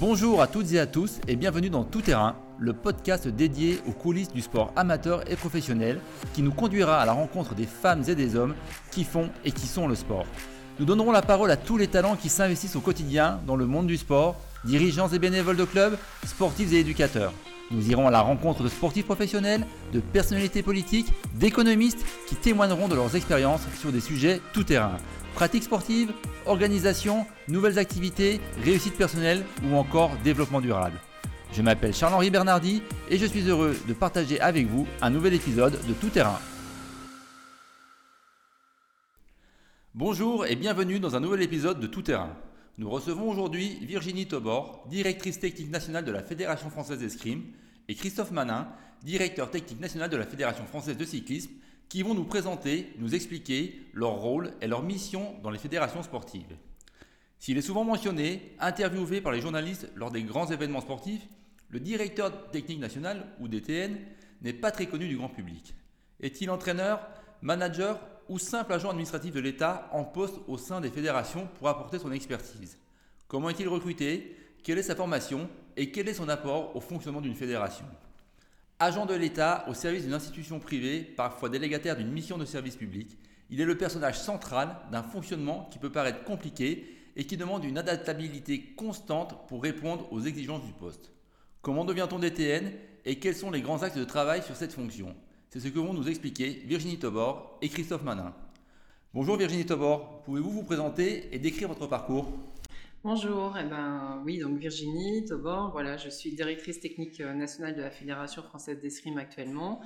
Bonjour à toutes et à tous et bienvenue dans Tout Terrain, le podcast dédié aux coulisses du sport amateur et professionnel qui nous conduira à la rencontre des femmes et des hommes qui font et qui sont le sport. Nous donnerons la parole à tous les talents qui s'investissent au quotidien dans le monde du sport, dirigeants et bénévoles de clubs, sportifs et éducateurs. Nous irons à la rencontre de sportifs professionnels, de personnalités politiques, d'économistes qui témoigneront de leurs expériences sur des sujets tout terrain. Pratiques sportives, organisation, nouvelles activités, réussite personnelle ou encore développement durable. Je m'appelle Charles-Henri Bernardi et je suis heureux de partager avec vous un nouvel épisode de Tout Terrain. Bonjour et bienvenue dans un nouvel épisode de Tout Terrain. Nous recevons aujourd'hui Virginie Tobor, directrice technique nationale de la Fédération française d'escrime, et Christophe Manin, directeur technique national de la Fédération française de cyclisme, qui vont nous présenter, nous expliquer leur rôle et leur mission dans les fédérations sportives. S'il est souvent mentionné, interviewé par les journalistes lors des grands événements sportifs, le directeur technique national, ou DTN, n'est pas très connu du grand public. Est-il entraîneur, manager ou simple agent administratif de l'État en poste au sein des fédérations pour apporter son expertise? Comment est-il recruté? Quelle est sa formation? Et quel est son apport au fonctionnement d'une fédération Agent de l'État au service d'une institution privée, parfois délégataire d'une mission de service public, il est le personnage central d'un fonctionnement qui peut paraître compliqué et qui demande une adaptabilité constante pour répondre aux exigences du poste. Comment devient-on DTN et quels sont les grands axes de travail sur cette fonction? C'est ce que vont nous expliquer Virginie Tobor et Christophe Manin. Bonjour Virginie Tobor, pouvez-vous vous présenter et décrire votre parcours? Bonjour, eh ben, oui, donc Virginie Tobor, voilà, je suis directrice technique euh, nationale de la Fédération française d'escrime actuellement.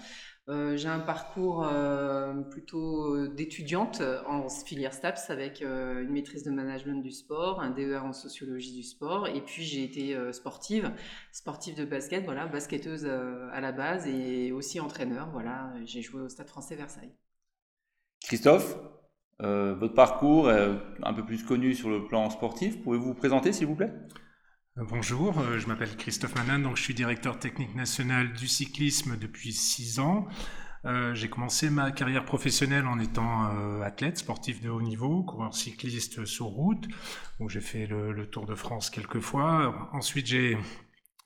Euh, j'ai un parcours euh, plutôt d'étudiante en filière STAPS avec une maîtrise de management du sport, un DEA en sociologie du sport, et puis j'ai été sportive, sportive de basket, voilà, basketteuse à la base et aussi entraîneur, voilà, j'ai joué au Stade français Versailles. Christophe? Euh, votre parcours est un peu plus connu sur le plan sportif. Pouvez-vous vous présenter, s'il vous plaît? Euh, Bonjour, euh, je m'appelle Christophe Manin, donc je suis directeur technique national du cyclisme depuis six ans. j'ai commencé ma carrière professionnelle en étant athlète, sportif de haut niveau, coureur cycliste sur route. où j'ai fait le, Tour de France quelques fois. Ensuite, j'ai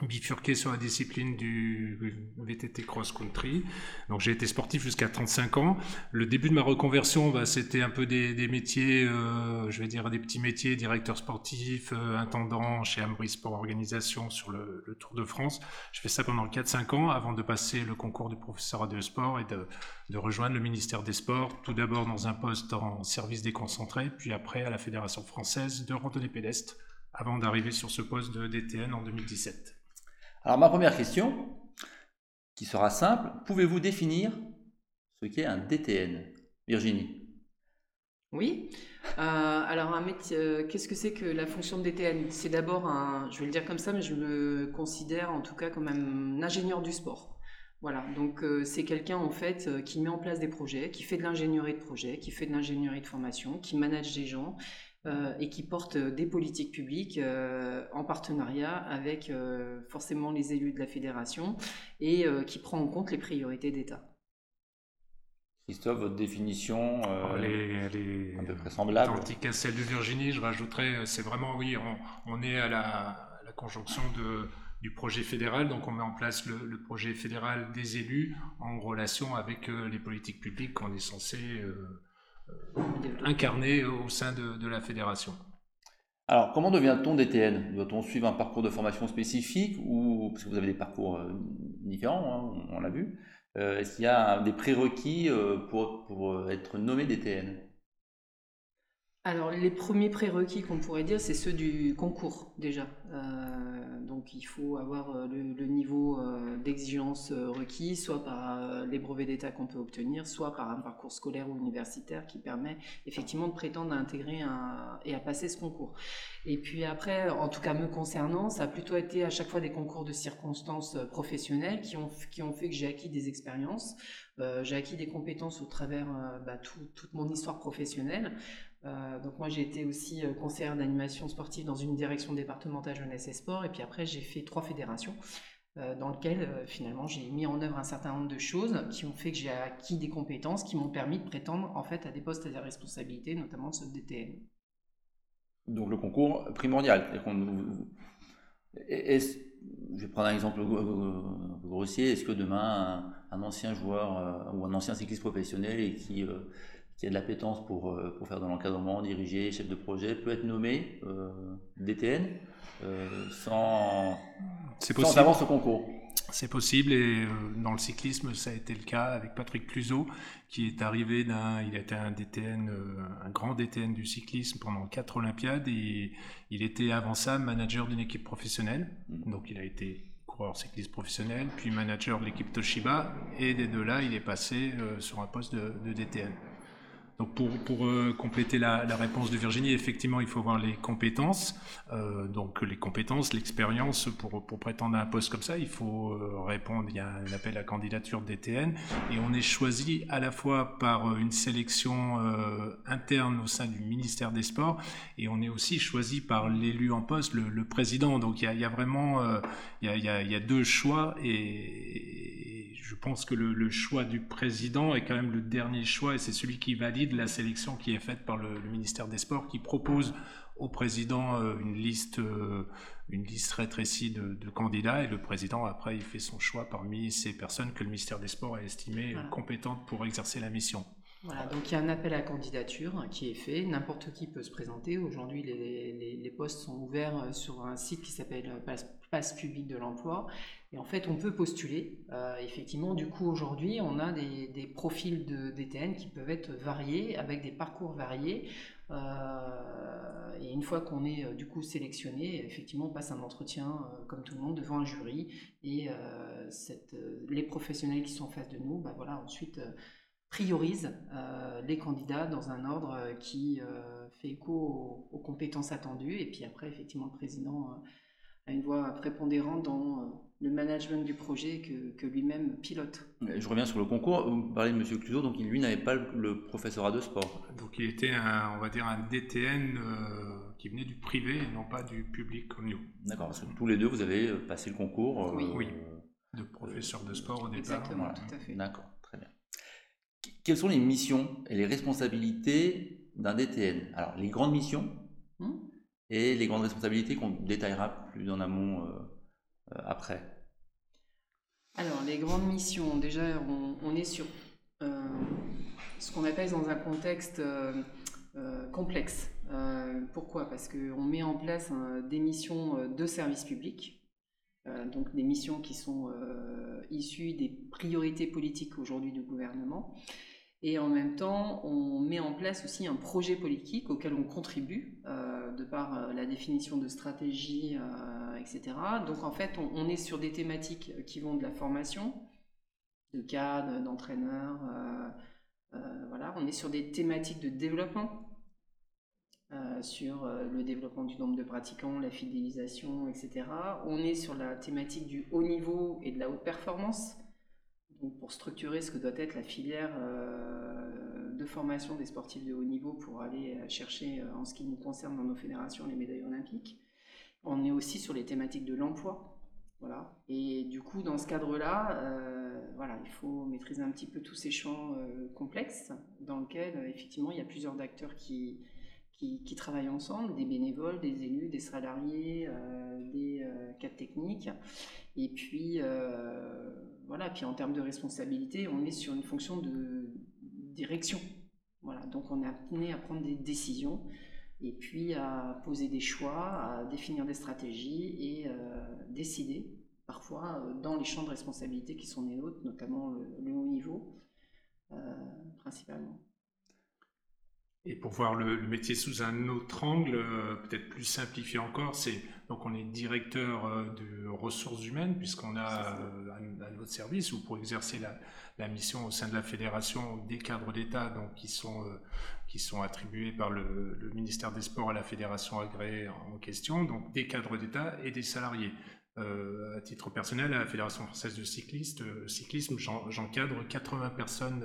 bifurqué sur la discipline du VTT cross-country. Donc j'ai été sportif jusqu'à 35 ans. Le début de ma reconversion, bah, c'était un peu des, des métiers, euh, je vais dire des petits métiers, directeur sportif, euh, intendant chez Ambrus Sport Organisation sur le, le, Tour de France. Je fais ça pendant 4-5 ans avant de passer le concours du professeur de sport et de, de rejoindre le ministère des Sports, tout d'abord dans un poste en service déconcentré, puis après à la Fédération française de randonnée pédestre, avant d'arriver sur ce poste de DTN en 2017. Alors ma première question, qui sera simple, pouvez-vous définir ce qu'est un DTN Virginie? Oui. Euh, alors euh, qu'est-ce que c'est que la fonction de DTN C'est d'abord un, je vais le dire comme ça, mais je me considère en tout cas comme un ingénieur du sport. Voilà, donc euh, c'est quelqu'un en fait qui met en place des projets, qui fait de l'ingénierie de projet, qui fait de l'ingénierie de formation, qui manage des gens et qui porte des politiques publiques euh, en partenariat avec euh, forcément les élus de la fédération et qui prend en compte les priorités d'État. Christophe, votre définition elle est, un peu près semblable. Identique à celle de Virginie, je rajouterais, c'est vraiment, oui, on, est à la, conjonction de, du projet fédéral, donc on met en place le, projet fédéral des élus en relation avec les politiques publiques qu'on est censé euh, incarné au sein de, la fédération. Alors, comment devient-on DTN Doit-on suivre un parcours de formation spécifique ou parce que vous avez des parcours euh, différents, hein, on l'a vu. Euh, est-ce qu'il y a des prérequis pour, pour être nommé DTN alors, les premiers prérequis qu'on pourrait dire, c'est ceux du concours déjà. Euh, donc, il faut avoir euh, le, niveau euh, d'exigence requis, soit par les brevets d'État qu'on peut obtenir, soit par un parcours scolaire ou universitaire qui permet effectivement de prétendre à intégrer un, et à passer ce concours. Et puis après, en tout cas me concernant, ça a plutôt été à chaque fois des concours de circonstances professionnelles qui ont, qui ont fait que j'ai acquis des expériences. j'ai acquis des compétences au travers bah, toute mon histoire professionnelle. Euh, donc moi j'ai été aussi euh, conseillère d'animation sportive dans une direction départementale jeunesse et sport et puis après j'ai fait trois fédérations euh, dans lesquelles finalement j'ai mis en œuvre un certain nombre de choses qui ont fait que j'ai acquis des compétences qui m'ont permis de prétendre en fait à des postes à des responsabilités notamment ceux de DTN. Donc le concours primordial, je vais prendre un exemple grossier. Est-ce que demain, un, ancien joueur ou un ancien cycliste professionnel et qui, qui a de l'appétence pour, pour faire de l'encadrement, diriger, chef de projet, peut être nommé DTN sans, sans avoir ce concours c'est possible et euh, dans le cyclisme, ça a été le cas avec Patrick Cluzot, qui est arrivé d'un, il a été un DTN, euh, un grand DTN du cyclisme pendant quatre Olympiades et il était avant ça manager d'une équipe professionnelle. Mm. Donc il a été coureur cycliste professionnel, puis manager de l'équipe Toshiba et des deux là, il est passé euh, sur un poste de, de DTN. Donc pour, pour euh, compléter la, la, réponse de Virginie, effectivement, il faut voir les compétences. Euh, donc les compétences, l'expérience pour, pour prétendre à un poste comme ça, il faut euh, répondre. Il y a un appel à candidature DTN et on est choisi à la fois par euh, une sélection interne au sein du ministère des Sports et on est aussi choisi par l'élu en poste, le, le, président. Donc il y a, il y a vraiment a, il y a, il y a deux choix et je pense que le, choix du président est quand même le dernier choix et c'est celui qui valide la sélection qui est faite par le, ministère des Sports qui propose au président euh, une liste, euh, une liste rétrécie de, candidats et le président après il fait son choix parmi ces personnes que le ministère des Sports a estimées compétentes pour exercer la mission. Voilà, donc il y a un appel à candidature qui est fait, n'importe qui peut se présenter. Aujourd'hui, les, les, postes sont ouverts euh, sur un site qui s'appelle Passe, public de l'emploi. Et en fait, on peut postuler. Euh, effectivement, du coup, aujourd'hui, on a des, profils de DTN qui peuvent être variés, avec des parcours variés. Euh, et une fois qu'on est du coup sélectionné, effectivement, on passe un entretien comme tout le monde devant un jury. Et les professionnels qui sont en face de nous, bah, voilà, ensuite priorise euh, les candidats dans un ordre euh, qui euh, fait écho aux, compétences attendues. Et puis après, effectivement, le président a une voix prépondérante dans le management du projet que, lui-même pilote. Je reviens sur le concours. Vous parlez de M. Cluzot, donc lui n'avait pas le professorat de sport. Donc il était, un, on va dire, un DTN qui venait du privé et non pas du public comme nous. D'accord, parce que tous les deux, vous avez passé le concours. oui. oui. De professeur de sport au départ. Exactement, tout à fait. D'accord. Quelles sont les missions et les responsabilités d'un DTN Alors, les grandes missions hmm? et les grandes responsabilités qu'on détaillera plus en amont euh, euh, après. Alors, les grandes missions, déjà, on, est sur euh, ce qu'on appelle dans un contexte complexe. pourquoi? Parce qu'on met en place des missions de service public, donc des missions qui sont issues des priorités politiques aujourd'hui du gouvernement. Et en même temps, on met en place aussi un projet politique auquel on contribue, euh, de par euh, la définition de stratégie, euh, etc. Donc en fait, on, est sur des thématiques qui vont de la formation, de cadres, d'entraîneurs, voilà. On est sur des thématiques de développement, sur le développement du nombre de pratiquants, la fidélisation, etc. On est sur la thématique du haut niveau et de la haute performance pour structurer ce que doit être la filière euh, de formation des sportifs de haut niveau pour aller euh, chercher, euh, en ce qui nous concerne dans nos fédérations, les médailles olympiques. On est aussi sur les thématiques de l'emploi. Voilà. Et du coup, dans ce cadre-là, voilà, il faut maîtriser un petit peu tous ces champs complexes dans lesquels, effectivement, il y a plusieurs acteurs qui, qui, travaillent ensemble, des bénévoles, des élus, des salariés, des cadres techniques. Et puis, voilà, puis en termes de responsabilité, on est sur une fonction de direction. Voilà, donc on est amené à prendre des décisions et puis à poser des choix, à définir des stratégies et euh, décider parfois euh, dans les champs de responsabilité qui sont les nôtres, notamment le, haut niveau, euh, principalement. Et pour voir le, métier sous un autre angle, peut-être plus simplifié encore, c'est donc on est directeur euh, de ressources humaines puisqu'on a euh, à, notre service ou pour exercer la, mission au sein de la fédération des cadres d'État donc qui sont euh, qui sont attribués par le, ministère des Sports à la fédération agréée en question donc des cadres d'État et des salariés. À titre personnel, à la Fédération française de cyclistes, cyclisme, j'encadre 80 personnes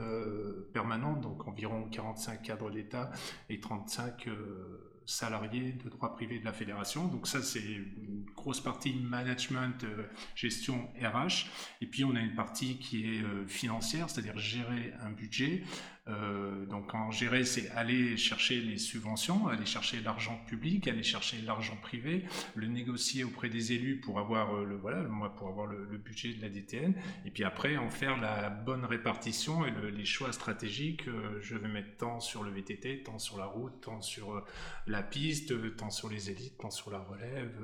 permanentes, donc environ 45 cadres d'État et 35 salariés de droit privé de la fédération. Donc ça, c'est une grosse partie management, euh, gestion RH. Et puis on a une partie qui est euh, financière, c'est-à-dire gérer un budget. Euh, donc en gérer, c'est aller chercher les subventions, aller chercher l'argent public, aller chercher l'argent privé, le négocier auprès des élus pour avoir le voilà, pour avoir le, budget de la DTN, et puis après en faire la bonne répartition et les choix stratégiques. je vais mettre tant sur le VTT, tant sur la route, tant sur la piste, tant sur les élites, tant sur la relève.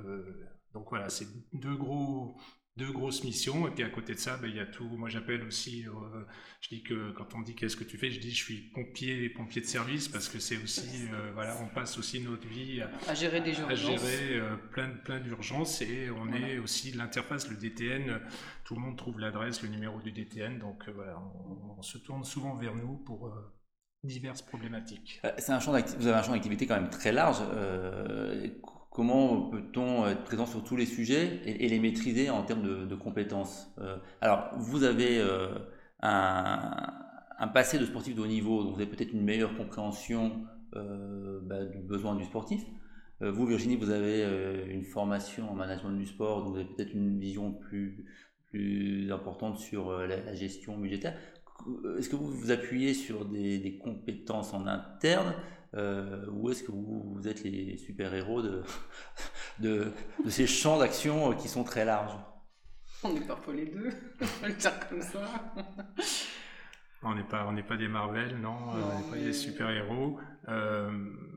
donc voilà, c'est deux gros deux grosses missions. Et puis à côté de ça, ben, il y a tout. Moi, j'appelle aussi. Euh, je dis que quand on me dit qu'est-ce que tu fais, je dis je suis pompier, pompier de service parce que c'est aussi, euh, voilà, on passe aussi notre vie à, gérer des urgences, à gérer euh, plein, plein d'urgences et on est aussi l'interface, le DTN. Tout le monde trouve l'adresse, le numéro du DTN. Donc voilà, on, se tourne souvent vers nous pour diverses problématiques. C'est un champ vous avez un champ d'activité quand même très large. Comment peut-on être présent sur tous les sujets et, les maîtriser en termes de, compétences euh, Alors, vous avez euh, un, passé de sportif de haut niveau, donc vous avez peut-être une meilleure compréhension euh, bah, du besoin du sportif. vous, Virginie, vous avez une formation en management du sport, donc vous avez peut-être une vision plus, plus importante sur la, gestion budgétaire. Est-ce que vous vous appuyez sur des compétences en interne euh, ou est-ce que vous, êtes les super-héros de, de, ces champs d'action euh, qui sont très larges? On est parfois les deux, on va le dire comme ça. On n'est pas, on pas des Marvel, non, on n'est pas des super-héros. Euh,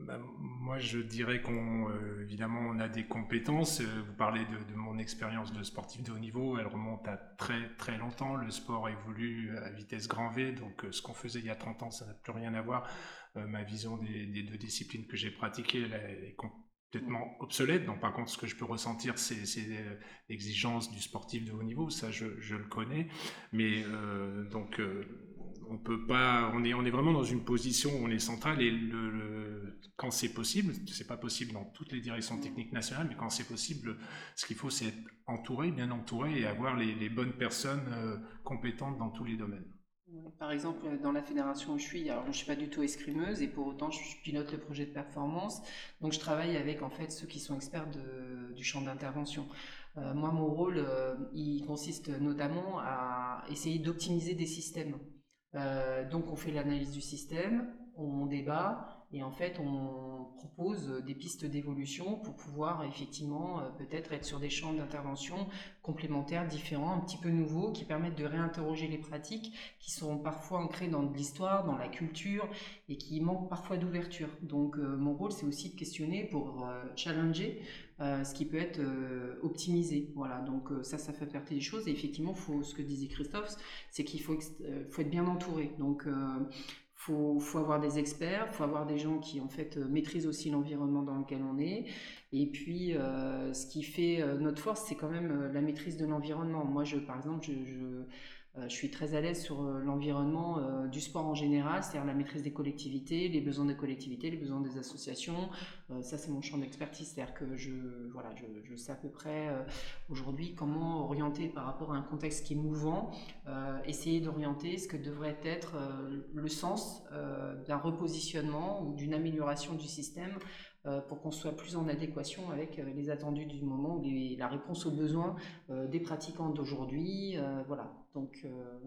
bah, moi, je dirais qu'on, évidemment, on a des compétences. Vous parlez de, de mon expérience de sportif de haut niveau, elle remonte à très très longtemps. Le sport évolue à vitesse grand V, donc ce qu'on faisait il y a 30 ans, ça n'a plus rien à voir euh, ma vision des, deux disciplines que j'ai pratiquées est complètement obsolète. Donc, par contre, ce que je peux ressentir, c'est l'exigence du sportif de haut niveau. Ça, je, le connais. Mais euh, donc, euh, on peut pas. On est, on est vraiment dans une position où on est central et le, quand c'est possible, c'est pas possible dans toutes les directions techniques nationales, mais quand c'est possible, ce qu'il faut, c'est être entouré, bien entouré et avoir les, les bonnes personnes compétentes dans tous les domaines. Par exemple, dans la fédération où je suis, alors je ne suis pas du tout escrimeuse et pour autant je pilote le projet de performance. Donc je travaille avec en fait ceux qui sont experts du champ d'intervention. Euh, moi, mon rôle, euh, il consiste notamment à essayer d'optimiser des systèmes. Euh, donc on fait l'analyse du système, on débat, et en fait, on propose des pistes d'évolution pour pouvoir effectivement euh, peut-être être sur des champs d'intervention complémentaires, différents, un petit peu nouveaux, qui permettent de réinterroger les pratiques qui sont parfois ancrées dans l'histoire, dans la culture et qui manquent parfois d'ouverture. Donc euh, mon rôle, c'est aussi de questionner pour euh, challenger ce qui peut être optimisé. Voilà, donc ça, ça fait partie des choses. Et effectivement, faut, ce que disait Christophe, c'est qu'il faut, faut, être bien entouré. Donc faut, faut avoir des experts, faut avoir des gens qui en fait euh, maîtrisent aussi l'environnement dans lequel on est. Et puis, euh, ce qui fait euh, notre force, c'est quand même la maîtrise de l'environnement. Moi, je, par exemple, je je suis très à l'aise sur euh, l'environnement euh, du sport en général, c'est-à-dire la maîtrise des collectivités, les besoins des collectivités, les besoins des associations. ça, c'est mon champ d'expertise, c'est-à-dire que je, voilà, je, sais à peu près aujourd'hui comment orienter par rapport à un contexte qui est mouvant, essayer d'orienter ce que devrait être le sens d'un repositionnement ou d'une amélioration du système pour qu'on soit plus en adéquation avec les attendus du moment ou la réponse aux besoins des pratiquants d'aujourd'hui. voilà. Donc, euh,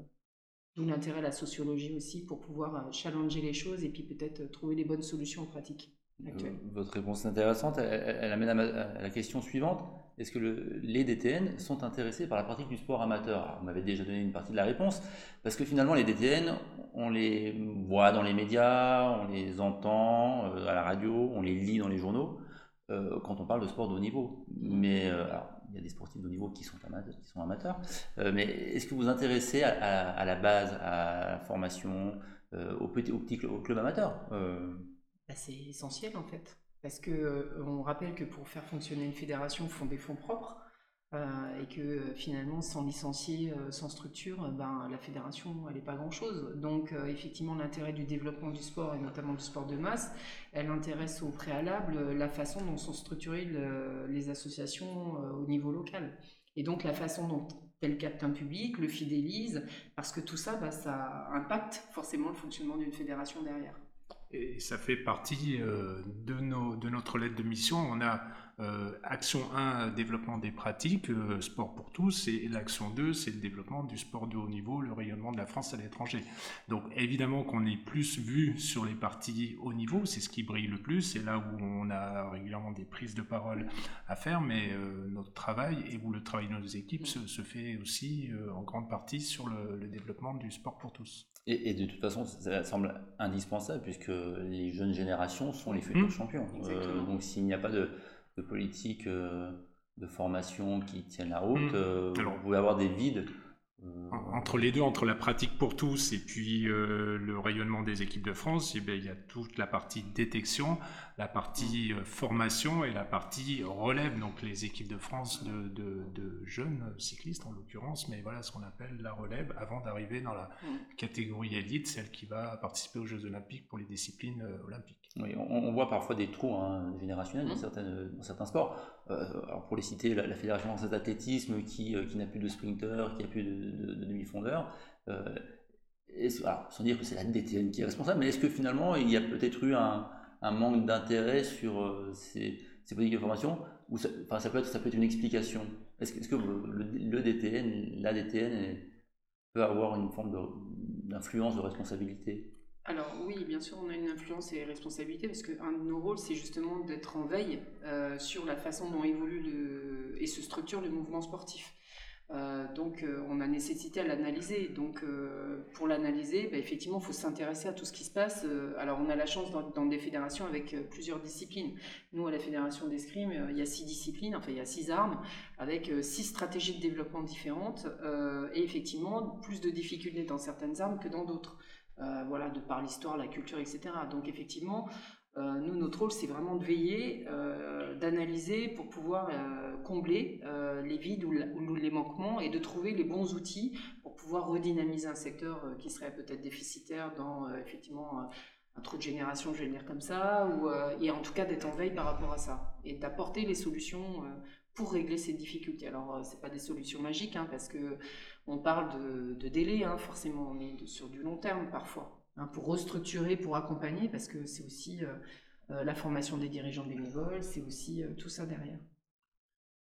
d'où l'intérêt de la sociologie aussi pour pouvoir euh, challenger les choses et puis peut-être euh, trouver les bonnes solutions pratiques. Actuelles. Votre réponse est intéressante. Elle, amène à, la question suivante. Est-ce que les DTN sont intéressés par la pratique du sport amateur? Vous m'avez déjà donné une partie de la réponse. Parce que finalement, les DTN, on les voit dans les médias, on les entend à la radio, on les lit dans les journaux quand on parle de sport de haut niveau. Mais il y a des sportifs de haut niveau qui sont amateurs. Euh, mais est-ce que vous vous intéressez à, la base, à la formation, euh, au, petit, au, petit, club amateur euh? Bah, C'est essentiel en fait. Parce que on rappelle que pour faire fonctionner une fédération, il faut des fonds propres. Euh, et que euh, finalement, sans licencier, euh, sans structure, ben, la fédération, elle n'est pas grand-chose. Donc, effectivement, l'intérêt du développement du sport, et notamment du sport de masse, elle intéresse au préalable la façon dont sont structurées les associations au niveau local. Et donc, la façon dont elle capte un public, le fidélise, parce que tout ça, ben, ça impacte forcément le fonctionnement d'une fédération derrière. Et ça fait partie de, nos, de notre lettre de mission. On a euh, action 1, développement des pratiques, euh, sport pour tous, et l'action 2, c'est le développement du sport de haut niveau, le rayonnement de la France à l'étranger. Donc évidemment qu'on est plus vu sur les parties haut niveau, c'est ce qui brille le plus, c'est là où on a régulièrement des prises de parole à faire, mais euh, notre travail et où le travail de nos équipes se, fait aussi en grande partie sur le, développement du sport pour tous. Et, de toute façon, ça semble indispensable puisque les jeunes générations sont les futurs mmh. champions. donc s'il n'y a pas de de politique euh, de formation qui tiennent la route, mmh. euh, vous pouvez avoir des vides. Euh, entre les deux, entre la pratique pour tous et puis le rayonnement des équipes de France, eh bien, il y a toute la partie détection, la partie mm. euh, formation et la partie relève, donc les équipes de France de, de, jeunes cyclistes en l'occurrence, mais voilà ce qu'on appelle la relève avant d'arriver dans la mm. catégorie élite, celle qui va participer aux Jeux olympiques pour les disciplines euh, olympiques. Oui, on, voit parfois des trous hein, générationnels dans, mm. certaines, dans certains sports. Euh, alors pour les citer, la, Fédération française d'athlétisme qui, qui n'a plus de sprinter, qui n'a plus de, demi-fondeur. sans dire que c'est la DTN qui est responsable, mais est-ce que finalement il y a peut-être eu un, un manque d'intérêt sur euh, ces, ces, politiques de formation ou ça, enfin, ça, peut être, ça peut être une explication? Est-ce que, est que le, le, DTN, la DTN peut avoir une forme d'influence, de, responsabilité? Alors oui, bien sûr, on a une influence et responsabilité parce qu'un de nos rôles, c'est justement d'être en veille euh, sur la façon dont évolue et se structure le mouvement sportif. Euh, donc euh, on a nécessité à l'analyser. Donc pour l'analyser, bah, effectivement, il faut s'intéresser à tout ce qui se passe. alors on a la chance dans, des fédérations avec plusieurs disciplines. Nous, à la fédération d'escrime, il y a six disciplines, enfin il y a six armes, avec six stratégies de développement différentes, et effectivement plus de difficultés dans certaines armes que dans d'autres. Voilà, de par l'histoire, la culture, etc. Donc effectivement, euh, nous, notre rôle, c'est vraiment de veiller, euh, d'analyser pour pouvoir euh, combler les vides ou, les manquements et de trouver les bons outils pour pouvoir redynamiser un secteur qui serait peut-être déficitaire dans effectivement un trou de génération, je vais le dire comme ça, ou, et en tout cas d'être en veille par rapport à ça et d'apporter les solutions pour régler ces difficultés. Alors, c'est pas des solutions magiques, hein, parce que on parle de, de délai, hein, forcément, on est sur du long terme parfois. Hein, pour restructurer, pour accompagner, parce que c'est aussi euh, euh, la formation des dirigeants bénévoles, c'est aussi euh, tout ça derrière.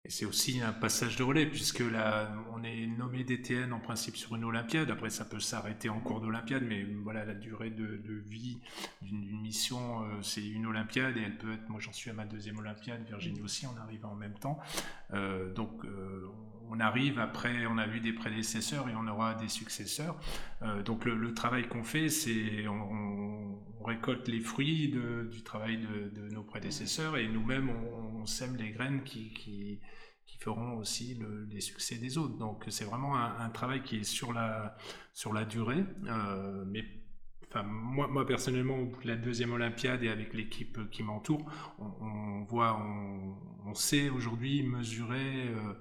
C'est aussi un passage de relais, puisque là, on est nommé DTN en principe sur une Olympiade. Après, ça peut s'arrêter en cours d'Olympiade, mais voilà, la durée de, vie d'une mission, c'est une Olympiade, et elle peut être, moi j'en suis à ma deuxième Olympiade, Virginie aussi, on arrive en même temps. donc, on arrive après, on a vu des prédécesseurs et on aura des successeurs. Euh, donc le, travail qu'on fait, c'est on, récolte les fruits du travail de, nos prédécesseurs et nous-mêmes on, sème les graines qui, feront aussi les succès des autres. Donc c'est vraiment un, travail qui est sur la, sur la durée, euh, mais Enfin, moi, moi, personnellement, au bout de la deuxième Olympiade et avec l'équipe qui m'entoure, on, voit, on, sait aujourd'hui mesurer euh,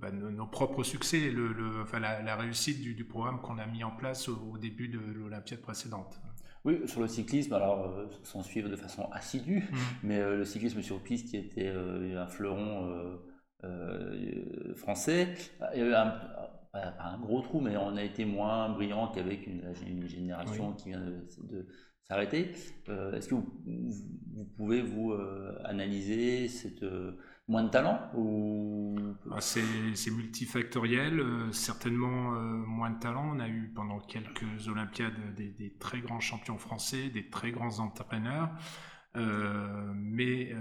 bah, nos, propres succès, le, enfin, la, réussite du, programme qu'on a mis en place au, début de l'Olympiade précédente. Oui, sur le cyclisme, alors euh, sans suivre de façon assidue, mmh. mais euh, le cyclisme sur piste qui était un fleuron français, il y a eu un, un, gros trou, mais on a été moins brillant qu'avec une, génération qui vient de, s'arrêter. Est-ce que vous, vous, pouvez vous analyser cette moins de talent ou... Ah, c'est multifactoriel, euh, certainement euh, moins de talent. On a eu pendant quelques Olympiades des, très grands champions français, des très grands entraîneurs. Euh, mais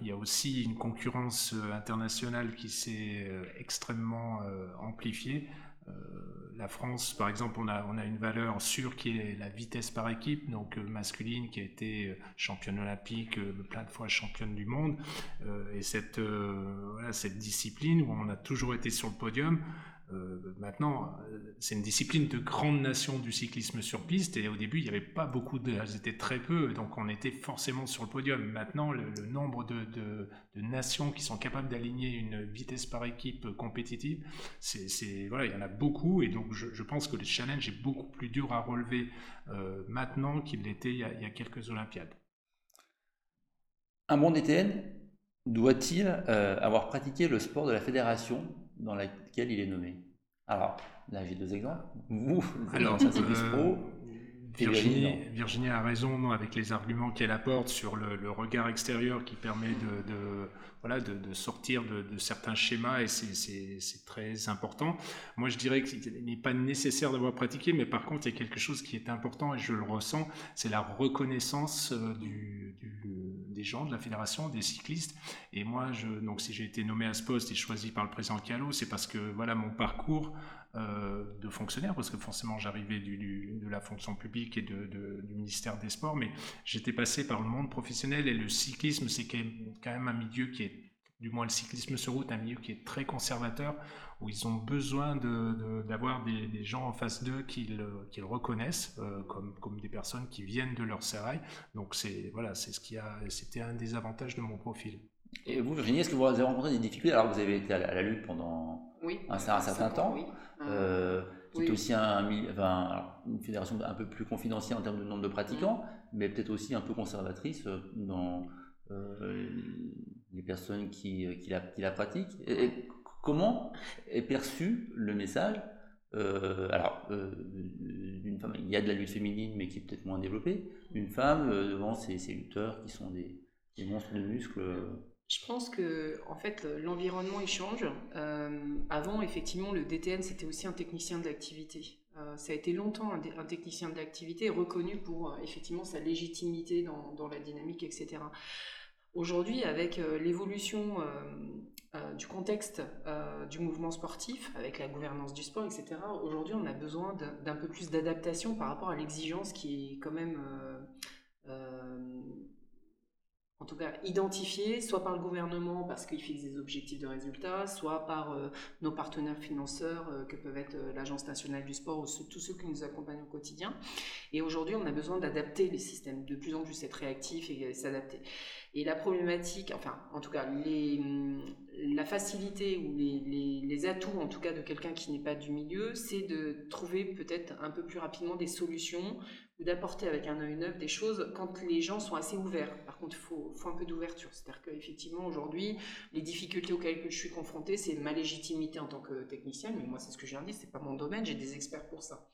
il y a aussi une concurrence internationale qui s'est extrêmement amplifiée la France, par exemple, on a, une valeur sûre qui est la vitesse par équipe, donc euh, masculine, qui a été euh, championne olympique, plein de fois championne du monde. et cette, cette discipline où on a toujours été sur le podium, euh, maintenant, euh, c'est une discipline de grande nation du cyclisme sur piste et au début, il n'y avait pas beaucoup de... Elles étaient très peu, donc on était forcément sur le podium. Maintenant, le, nombre de, nations qui sont capables d'aligner une vitesse par équipe compétitive, c'est, voilà, il y en a beaucoup et donc je, pense que le challenge est beaucoup plus dur à relever euh, maintenant qu'il l'était il, y a quelques Olympiades. Un bon DTN doit-il avoir pratiqué le sport de la fédération dans laquelle il est nommé. Alors, là j'ai deux exemples. Vous, Alors, euh, Virginie, a raison avec les arguments qu'elle apporte sur le, regard extérieur qui permet de, voilà, de, sortir de, certains schémas et c'est très important. Moi, je dirais qu'il n'est pas nécessaire d'avoir pratiqué, mais par contre, il y a quelque chose qui est important et je le ressens, c'est la reconnaissance euh, du, des gens de la fédération, des cyclistes. Et moi, je, donc, si j'ai été nommé à ce poste et choisi par le président Callot, c'est parce que voilà, mon parcours euh, de fonctionnaire, parce que forcément j'arrivais de la fonction publique et du ministère des Sports, mais j'étais passé par le monde professionnel et le cyclisme, c'est quand même un milieu qui est, du moins le cyclisme sur route, un milieu qui est très conservateur, où ils ont besoin d'avoir de, des, gens en face d'eux qu'ils reconnaissent euh, comme, des personnes qui viennent de leur sérail. Donc voilà, c'était un des avantages de mon profil. Et vous, Virginie, est-ce que vous avez rencontré des difficultés alors vous avez été à la, lutte pendant un, certain temps oui. Euh, c'est aussi un, enfin, une fédération un peu plus confidentielle en termes de nombre de pratiquants, mm. mais peut-être aussi un peu conservatrice euh, dans euh, les personnes qui, qui, la, qui la, pratiquent. Et, comment est perçu le message alors, femme, il y a de la lutte féminine, mais qui est peut-être moins développée. Une femme devant ces, ces, lutteurs qui sont des, des monstres de muscles. Je pense que en fait l'environnement il change. Euh, avant effectivement le DTN c'était aussi un technicien d'activité. Euh, ça a été longtemps un, technicien d'activité reconnu pour euh, effectivement sa légitimité dans, dans, la dynamique etc. Aujourd'hui avec euh, l'évolution du contexte du mouvement sportif, avec la gouvernance du sport etc. Aujourd'hui on a besoin d'un peu plus d'adaptation par rapport à l'exigence qui est quand même en tout cas identifié, soit par le gouvernement parce qu'il fixe des objectifs de résultats, soit par euh, nos partenaires financeurs euh, que peuvent être euh, l'Agence nationale du sport ou tous ceux qui nous accompagnent au quotidien. Et aujourd'hui, on a besoin d'adapter les systèmes, de plus en plus être réactif et s'adapter. Et la problématique, enfin, en tout cas, les, la facilité ou les, atouts, en tout cas, de quelqu'un qui n'est pas du milieu, c'est de trouver peut-être un peu plus rapidement des solutions d'apporter avec un œil neuf des choses quand les gens sont assez ouverts. Par contre, il faut, faut, un peu d'ouverture. C'est-à-dire qu'effectivement, aujourd'hui, les difficultés auxquelles je suis confrontée, c'est ma légitimité en tant que technicienne, mais moi, c'est ce que j'ai dit, c'est pas mon domaine, j'ai des experts pour ça.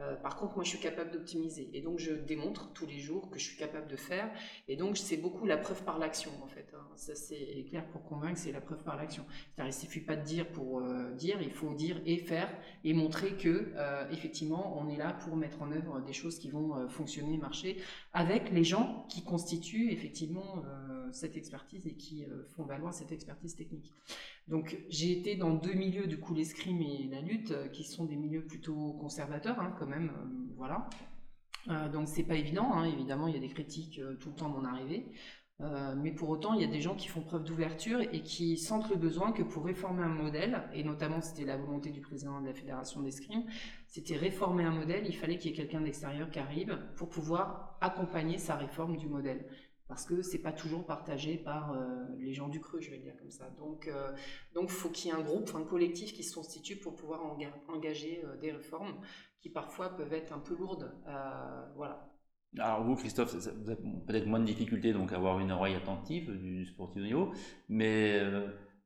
Euh, par contre, moi, je suis capable d'optimiser. Et donc, je démontre tous les jours que je suis capable de faire. Et donc, c'est beaucoup la preuve par l'action, en fait. Hein. Ça, c'est clair pour convaincre, c'est la preuve par l'action. C'est-à-dire, il ne suffit pas de dire pour euh, dire, il faut dire et faire et montrer que, euh, effectivement, on est là pour mettre en œuvre des choses qui vont fonctionner, marcher, avec les gens qui constituent, effectivement, cette expertise et qui font valoir cette expertise technique. Donc j'ai été dans deux milieux, du coup l'escrime et la lutte, euh, qui sont des milieux plutôt conservateurs hein, quand même, euh, voilà. Euh, donc c'est pas évident, hein, évidemment il y a des critiques tout le temps à mon arrivée, mais pour autant il y a des gens qui font preuve d'ouverture et qui sentent le besoin que pour réformer un modèle, et notamment c'était la volonté du président de la fédération d'escrime, c'était réformer un modèle, il fallait qu'il y ait quelqu'un d'extérieur qui arrive pour pouvoir accompagner sa réforme du modèle parce que c'est pas toujours partagé par euh, les gens du creux, je vais le dire comme ça. Donc, euh, donc faut qu'il y ait un groupe, un collectif qui se constitue pour pouvoir engager euh, des réformes qui parfois peuvent être un peu lourdes. voilà. Alors vous, Christophe, vous avez peut-être moins de difficultés donc à avoir une oreille attentive du sportif de niveau, mais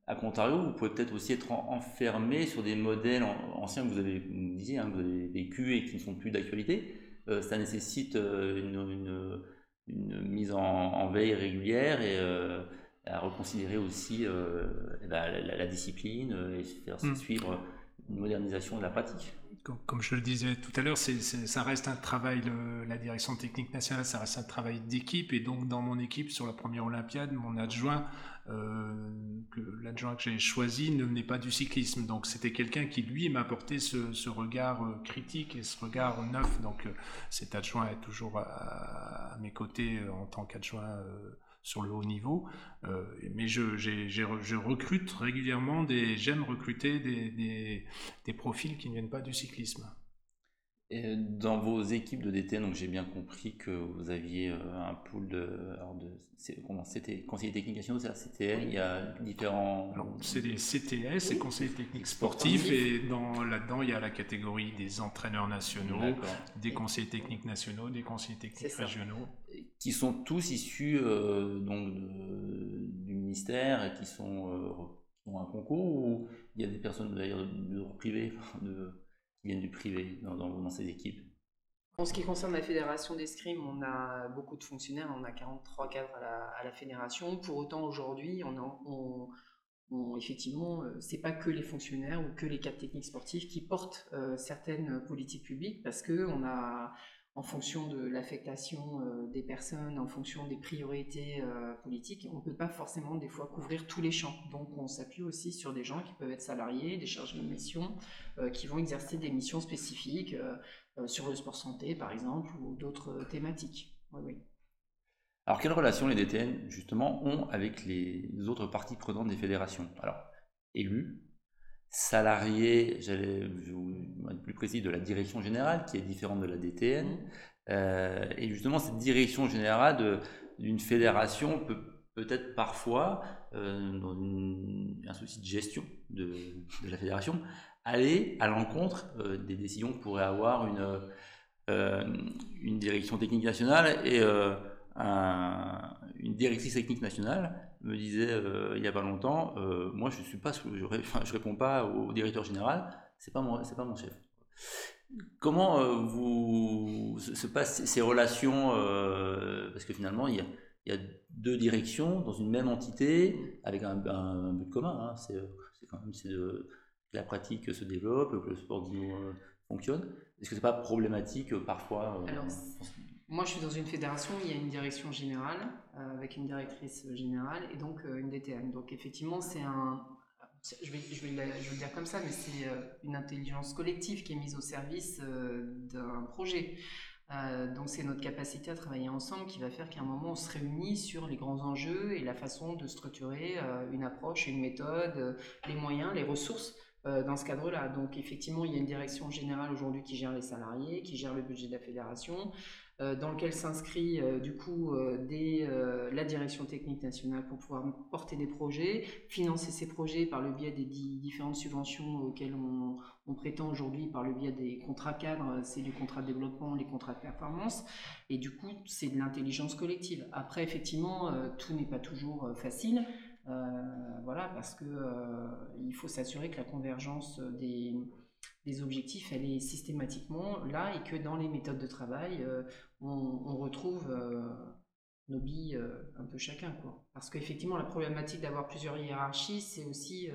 à contrario, vous pouvez peut-être aussi être enfermé sur des modèles anciens que vous avez, vous hein, vécu et qui ne sont plus d'actualité. ça nécessite une mise en, veille régulière et euh, à reconsidérer aussi euh, la, discipline euh, et faire hmm. suivre une modernisation de la pratique. Comme, je le disais tout à l'heure, ça reste un travail, la direction technique nationale, ça reste un travail d'équipe. Et donc, dans mon équipe, sur la première Olympiade, mon adjoint, l'adjoint que j'ai choisi, ne venait pas du cyclisme. Donc, c'était quelqu'un qui, lui, m'apportait ce, ce, regard critique et ce regard neuf. Donc, cet adjoint est toujours à mes côtés euh, en tant qu'adjoint euh, sur le haut niveau. Euh, mais je, recrute régulièrement j'aime recruter des, profils qui ne viennent pas du cyclisme. Et dans vos équipes de DT, donc j'ai bien compris que vous aviez un pool de, alors de comment c'était conseiller technique nationaux, c'est la CTN, il y a différents. c'est des CTS, et conseillers techniques sportifs, et dans là-dedans il y a la catégorie des entraîneurs nationaux, des conseillers techniques nationaux, des conseillers techniques régionaux. Qui sont tous issus euh, donc du ministère et qui sont euh, ont un concours ou il y a des personnes d'ailleurs privé de, qui viennent du privé dans, ces équipes En ce qui concerne la fédération d'escrime, on a beaucoup de fonctionnaires, on a 43 cadres à la, fédération. Pour autant, aujourd'hui, on, on, effectivement, euh, c'est pas que les fonctionnaires ou que les cadres techniques sportifs qui portent euh, certaines politiques publiques, parce que on a en fonction de l'affectation euh, des personnes, en fonction des priorités euh, politiques, on ne peut pas forcément des fois couvrir tous les champs. Donc on s'appuie aussi sur des gens qui peuvent être salariés, des chargés de mission, euh, qui vont exercer des missions spécifiques sur le sport santé par exemple ou d'autres thématiques. Alors quelle relation les DTN justement ont avec les autres parties prenantes des fédérations? Alors élus, salarié, j'allais être plus précis, de la direction générale, qui est différente de la DTN. Mmh. Euh, et justement, cette direction générale d'une fédération peut peut-être parfois, euh, dans un souci de gestion de, la fédération, aller à l'encontre euh, des décisions que pourrait avoir une, une direction technique nationale et une directrice technique nationale me disait euh, il y a pas longtemps, euh, moi je suis pas, je, je, réponds pas au directeur général, c'est pas mon, c'est pas mon chef. Comment euh, vous se passent ces relations parce que finalement il y, a, il y, a, deux directions dans une même entité avec un, but commun, hein, c'est, quand même c'est que la pratique se développe, que le sport fonctionne. Est-ce que c'est pas problématique parfois moi, je suis dans une fédération, il y a une direction générale, euh, avec une directrice générale, et donc euh, une DTM. Donc, effectivement, c'est un. Je vais, le, dire comme ça, mais c'est euh, une intelligence collective qui est mise au service d'un projet. donc, c'est notre capacité à travailler ensemble qui va faire qu'à un moment, on se réunit sur les grands enjeux et la façon de structurer une approche, une méthode, les moyens, les ressources dans ce cadre-là. Donc effectivement, il y a une direction générale aujourd'hui qui gère les salariés, qui gère le budget de la fédération, dans lequel s'inscrit euh, du coup euh, la direction technique nationale pour pouvoir porter des projets, financer ces projets par le biais des différentes subventions auxquelles on, prétend aujourd'hui par le biais des contrats cadres, c'est du contrat de développement, les contrats de performance, et du coup c'est de l'intelligence collective. Après effectivement tout n'est pas toujours facile. voilà, parce que il faut s'assurer que la convergence des, des objectifs, elle est systématiquement là et que dans les méthodes de travail, euh, on, retrouve euh, nos billes euh, un peu chacun. Quoi. Parce qu'effectivement, la problématique d'avoir plusieurs hiérarchies, c'est aussi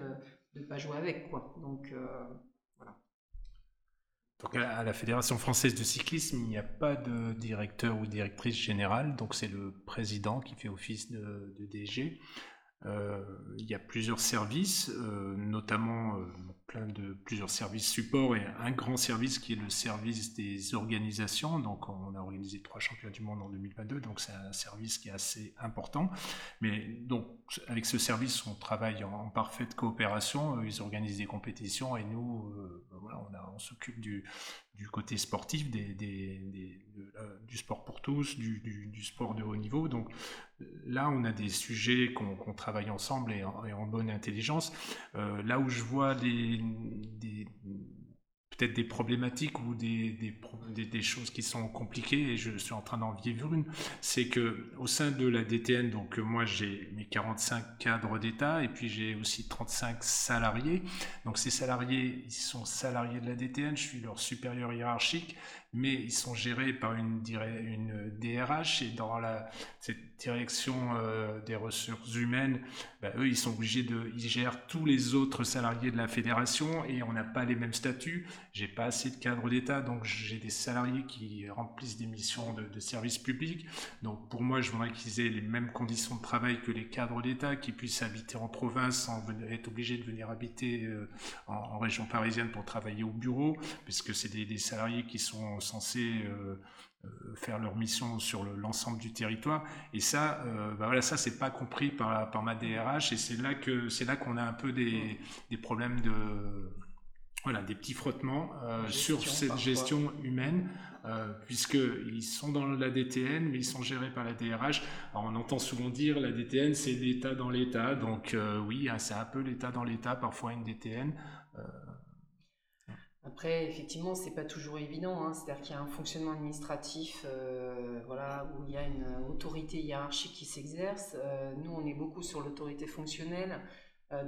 de ne pas jouer avec. Quoi. Donc, voilà. Donc à la Fédération française de cyclisme, il n'y a pas de directeur ou directrice générale, donc c'est le président qui fait office de DG. Euh, il y a plusieurs services, euh, notamment euh, plein de plusieurs services support et un grand service qui est le service des organisations. Donc, on a organisé trois championnats du monde en 2022, donc c'est un service qui est assez important. Mais donc, avec ce service, on travaille en, parfaite coopération. Ils organisent des compétitions et nous, voilà, on, on s'occupe du, du côté sportif, des, du sport pour tous, du, sport de haut niveau. Donc là, on a des sujets qu'on travaille ensemble et en, et en bonne intelligence. Euh, là où je vois des, peut-être des problématiques ou des, des, choses qui sont compliquées, et je suis en train d'en vivre une, c'est que au sein de la DTN, donc moi j'ai mes 45 cadres d'État, et puis j'ai aussi 35 salariés. Donc ces salariés, ils sont salariés de la DTN, je suis leur supérieur hiérarchique, mais ils sont gérés par une, une DRH et dans la, cette direction euh, des ressources humaines, bah, eux, ils sont obligés de, ils gèrent tous les autres salariés de la fédération et on n'a pas les mêmes statuts. J'ai pas assez de cadres d'État, donc j'ai des salariés qui remplissent des missions de, de, service public. Donc pour moi, je voudrais qu'ils aient les mêmes conditions de travail que les cadres d'État, qu'ils puissent habiter en province sans être obligés de venir habiter euh, en, région parisienne pour travailler au bureau, puisque c'est des, salariés qui sont censés euh, faire leur mission sur l'ensemble du territoire. Et ça, euh, bah voilà, ça c'est pas compris par, par ma DRH et c'est là que c'est là qu'on a un peu des, des, problèmes de voilà des petits frottements sur cette gestion humaine. Euh, puisqu'ils sont dans la DTN, mais ils sont gérés par la DRH. Alors, on entend souvent dire la DTN, c'est l'État dans l'État. Donc oui, hein, c'est un peu l'État dans l'État, parfois une DTN. Après, effectivement, c'est pas toujours évident. Hein. C'est-à-dire qu'il y a un fonctionnement administratif, euh, voilà, où il y a une autorité hiérarchique qui s'exerce. Euh, nous, on est beaucoup sur l'autorité fonctionnelle.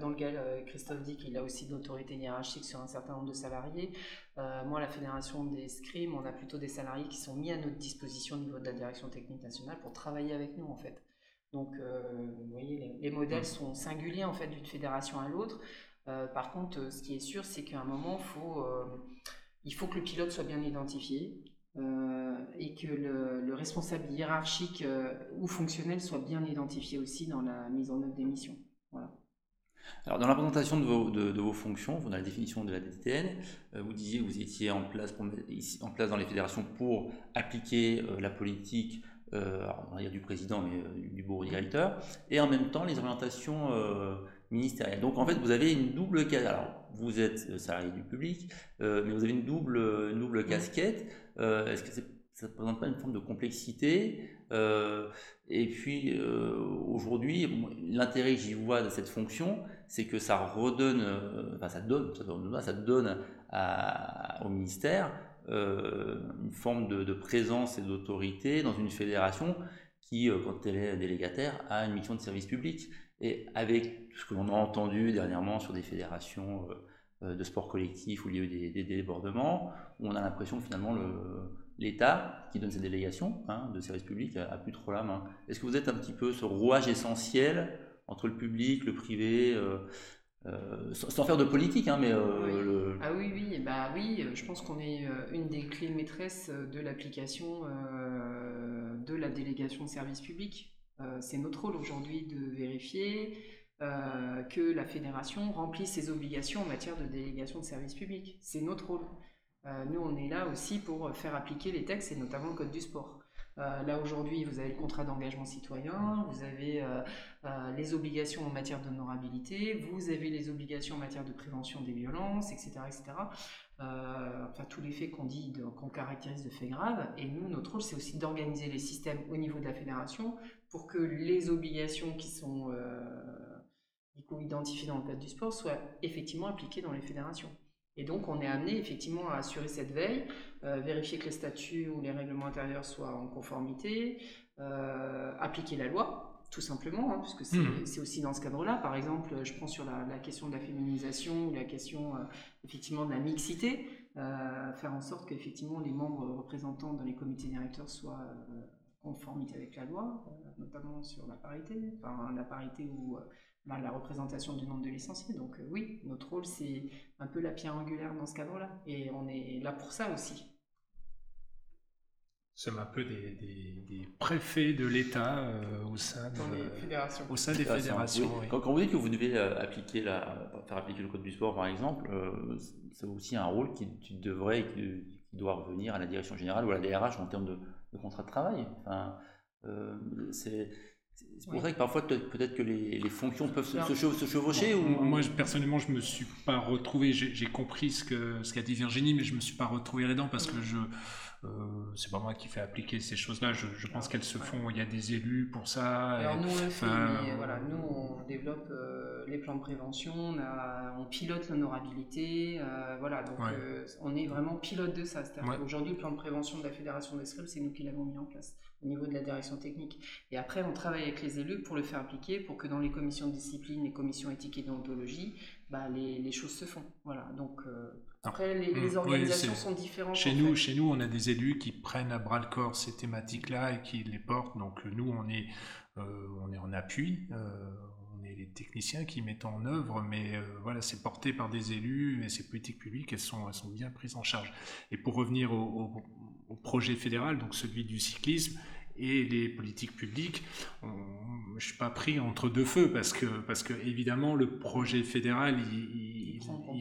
dans lequel Christophe dit qu'il a aussi de l'autorité hiérarchique sur un certain nombre de salariés. moi, la fédération des scrims, on a plutôt des salariés qui sont mis à notre disposition au niveau de la direction technique nationale pour travailler avec nous en fait. Donc, vous voyez, les, modèles mmh. sont singuliers en fait d'une fédération à l'autre. Par contre, ce qui est sûr, c'est qu'à un moment, faut, il faut que le pilote soit bien identifié. Euh, et que le, responsable hiérarchique euh, ou fonctionnel soit bien identifié aussi dans la mise en œuvre des missions. Voilà. Alors, dans la présentation de vos, fonctions, dans la définition de la DTN, euh, vous disiez que vous étiez en place, dans les fédérations pour appliquer la politique euh, du président, mais du bureau directeur, et en même temps les orientations ministérielles. Donc, en fait, vous avez une double casquette. Alors, vous êtes salarié du public, mais vous avez une double, une double casquette. Euh, est-ce que ça ne présente pas une forme de complexité euh, Et puis euh, aujourd'hui, l'intérêt que j'y vois de cette fonction, c'est que ça redonne, enfin ça donne, ça donne, ça donne au ministère une forme de, présence et d'autorité dans une fédération qui, quand elle est délégataire, a une mission de service public. Et avec tout ce que l'on a entendu dernièrement sur des fédérations euh, de sport collectif où il y a eu des, débordements, où on a l'impression que finalement l'État, qui donne ses délégations hein, de services publics, a, plus trop la main. Est-ce que vous êtes un petit peu ce rouage essentiel entre le public, le privé euh, euh, sans, faire de politique, hein, mais oui. ah oui, oui, bah oui, je pense qu'on est une des clés maîtresses de l'application de la délégation de services publics. c'est notre rôle aujourd'hui de vérifier, euh, que la fédération remplisse ses obligations en matière de délégation de services publics. C'est notre rôle. Euh, nous, on est là aussi pour faire appliquer les textes et notamment le code du sport. Euh, là aujourd'hui, vous avez le contrat d'engagement citoyen, vous avez les obligations en matière d'honorabilité, vous avez les obligations en matière de prévention des violences, etc., etc. enfin, tous les faits qu'on dit, qu'on caractérise de faits graves. Et nous, notre rôle, c'est aussi d'organiser les systèmes au niveau de la fédération pour que les obligations qui sont identifiés dans le cadre du sport soient effectivement appliqués dans les fédérations. Et donc, on est amené effectivement à assurer cette veille, euh, vérifier que les statuts ou les règlements intérieurs soient en conformité, euh, appliquer la loi, tout simplement, hein, puisque mmh. c'est aussi dans ce cadre-là. Par exemple, je prends sur la, question de la féminisation ou la question euh, effectivement de la mixité, faire en sorte qu'effectivement les membres représentants dans les comités directeurs soient en conformité avec la loi, notamment sur la parité, enfin la parité ou bah, la représentation du nombre de licenciés. Donc euh, oui, notre rôle, c'est un peu la pierre angulaire dans ce cadre-là. Et on est là pour ça aussi. Nous sommes un peu des, préfets de l'État euh, au, sein des fédérations. Au sein des fédérations. Quand, vous dites que vous devez euh, appliquer la, faire appliquer le code du sport, par exemple, c'est aussi un rôle qui, devrait qui, doit revenir à la direction générale ou à la DRH en termes de, de contrat de travail. Enfin, c'est c'est pour ça que parfois peut-être que les, fonctions peuvent se, se, chevaucher ou... Moi personnellement je me suis pas retrouvé, j'ai compris ce qu'a ce qu'a dit Virginie mais je me suis pas retrouvé là-dedans parce que je euh, c'est pas moi qui fais appliquer ces choses-là. Je, pense qu'elles se font. Il y a des élus pour ça. Alors nous on le fait, mais voilà, nous on développe euh, les plans de prévention, on, pilote l'honorabilité, euh, voilà. Donc on est vraiment pilote de ça. Aujourd'hui le plan de prévention de la fédération d'escrime, c'est nous qui l'avons mis en place au niveau de la direction technique. Et après, on travaille avec les élus pour le faire appliquer, pour que dans les commissions de discipline, les commissions éthiques et d'ontologie, bah, les, les, choses se font. Voilà. Donc, après, les, mmh. organisations sont différentes. Chez nous, chez nous, on a des élus qui prennent à bras le corps ces thématiques-là et qui les portent. Donc nous, on est, euh, on est en appui. Euh, on est les techniciens qui mettent en œuvre, mais euh, voilà, c'est porté par des élus et ces politiques publiques, elles sont, elles sont bien prises en charge. Et pour revenir au, au projet fédéral, donc celui du cyclisme, et les politiques publiques, je ne suis pas pris entre deux feux parce que, parce que évidemment, le projet fédéral, il,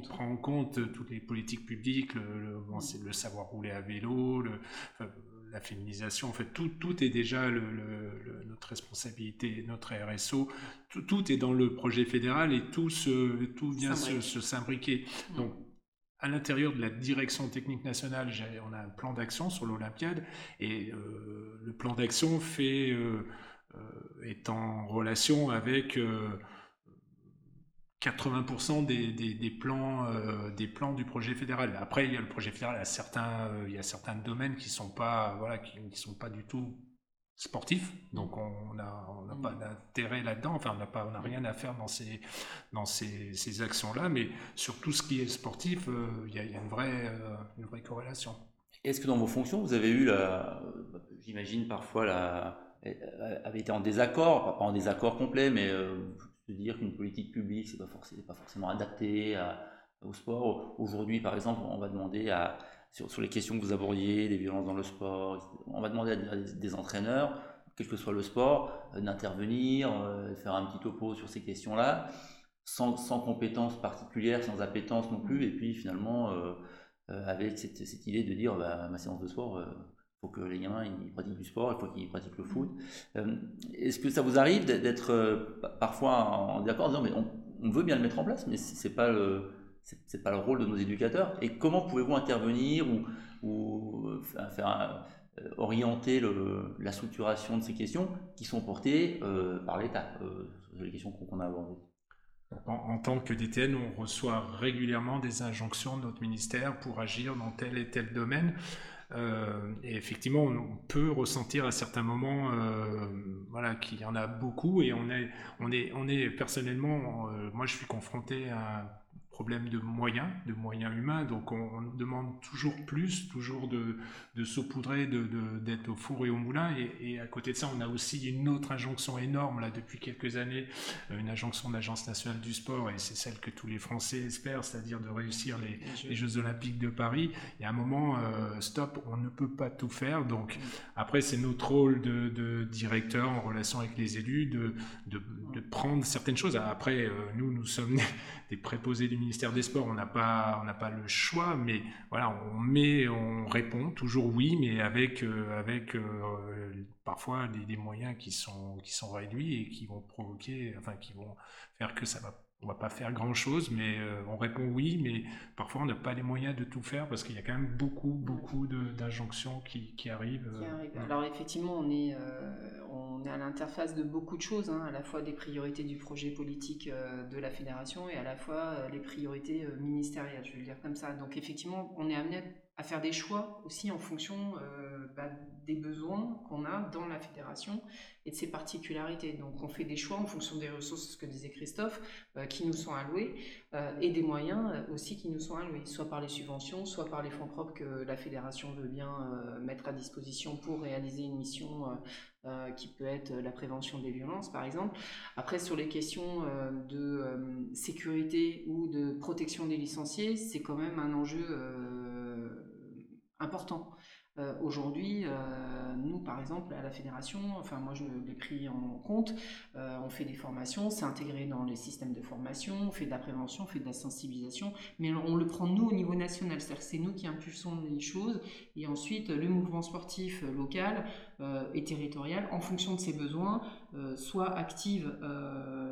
prend, en compte toutes les politiques publiques, le, le, savoir rouler à vélo, le, la féminisation, en fait, tout, tout est déjà le, notre responsabilité, notre RSO, tout, tout, est dans le projet fédéral et tout, se, tout vient se, s'imbriquer. Mm. Donc, à l'intérieur de la direction technique nationale, on a un plan d'action sur l'Olympiade et euh, le plan d'action fait euh, euh, est en relation avec 80% des, plans des plans du projet fédéral. Après, il y a le projet fédéral, il y a certains domaines qui sont pas voilà qui, sont pas du tout sportif, donc on n'a on n'a pas mm. d'intérêt là-dedans, enfin on n'a pas, on n'a rien à faire dans ces, dans ces, ces actions-là, mais sur tout ce qui est sportif, euh, il y, a une vraie, euh, une vraie corrélation. Est-ce que dans vos fonctions, vous avez eu, la, j'imagine parfois, la, avez été en désaccord, pas en désaccord complet, mais euh, de dire qu'une politique publique, c'est pas forcément, pas forcément adapté au sport. Aujourd'hui, par exemple, on va demander à sur, les questions que vous abordiez, des violences dans le sport. On va demander à des, entraîneurs, quel que soit le sport, euh, d'intervenir, euh, faire un petit topo sur ces questions-là, sans, compétences particulières, sans appétence non plus, et puis finalement euh, avec cette, idée de dire bah, ma séance de sport, il faut que les gamins ils pratiquent du sport, il faut qu'ils pratiquent le foot. Est-ce que ça vous arrive d'être parfois en désaccord en disant mais on, on, veut bien le mettre en place, mais c'est pas le c'est pas le rôle de nos éducateurs. Et comment pouvez-vous intervenir ou, euh, euh, orienter la structuration de ces questions qui sont portées euh, par l'État, les questions qu'on a abordées? En, en, tant que DTN, on reçoit régulièrement des injonctions de notre ministère pour agir dans tel et tel domaine. Euh, et effectivement, on, peut ressentir à certains moments, euh, voilà, qu'il y en a beaucoup. Et on est, on est, on est personnellement, moi, je suis confronté à problème de moyens, de moyens humains. Donc on, demande toujours plus, toujours de, de saupoudrer, d'être de, au four et au moulin. Et, à côté de ça, on a aussi une autre injonction énorme là depuis quelques années, euh, une injonction de l'Agence nationale du sport, et c'est celle que tous les Français espèrent, c'est-à-dire de réussir les, les, Jeux olympiques de Paris. Il y a un moment, euh, stop, on ne peut pas tout faire. Donc après, c'est notre rôle de, directeur en relation avec les élus de, de, prendre certaines choses. Après, euh, nous, nous sommes des préposés du ministère des Sports, on n'a pas, on pas le choix, mais voilà, on met, on répond toujours oui, mais avec, euh, avec euh, parfois des, moyens qui sont, qui sont réduits et qui vont provoquer, enfin, qui vont faire que ça va on va pas faire grand chose, mais euh, on répond oui, mais parfois on n'a pas les moyens de tout faire parce qu'il y a quand même beaucoup, beaucoup d'injonctions qui, qui, arrivent. Euh, Alors effectivement, on est, euh, on est à l'interface de beaucoup de choses, hein, à la fois des priorités du projet politique de la fédération et à la fois les priorités ministérielles, je vais le dire comme ça. Donc effectivement, on est amené à faire des choix aussi en fonction bah, des besoins qu'on a dans la fédération et de ses particularités. Donc on fait des choix en fonction des ressources, ce que disait Christophe, euh, qui nous sont allouées, euh, et des moyens euh, aussi qui nous sont alloués, soit par les subventions, soit par les fonds propres que la fédération veut bien mettre à disposition pour réaliser une mission qui peut être la prévention des violences, par exemple. Après, sur les questions de sécurité ou de protection des licenciés, c'est quand même un enjeu important. Euh, aujourd'hui, euh, nous, par exemple, à la fédération, enfin moi je l'ai pris en compte, euh, on fait des formations, c'est intégré dans les systèmes de formation, on fait de la prévention, on fait de la sensibilisation, mais on le prend nous au niveau national, c'est-à-dire c'est nous qui impulsons les choses, et ensuite le mouvement sportif local et territorial, en fonction de ses besoins, soit active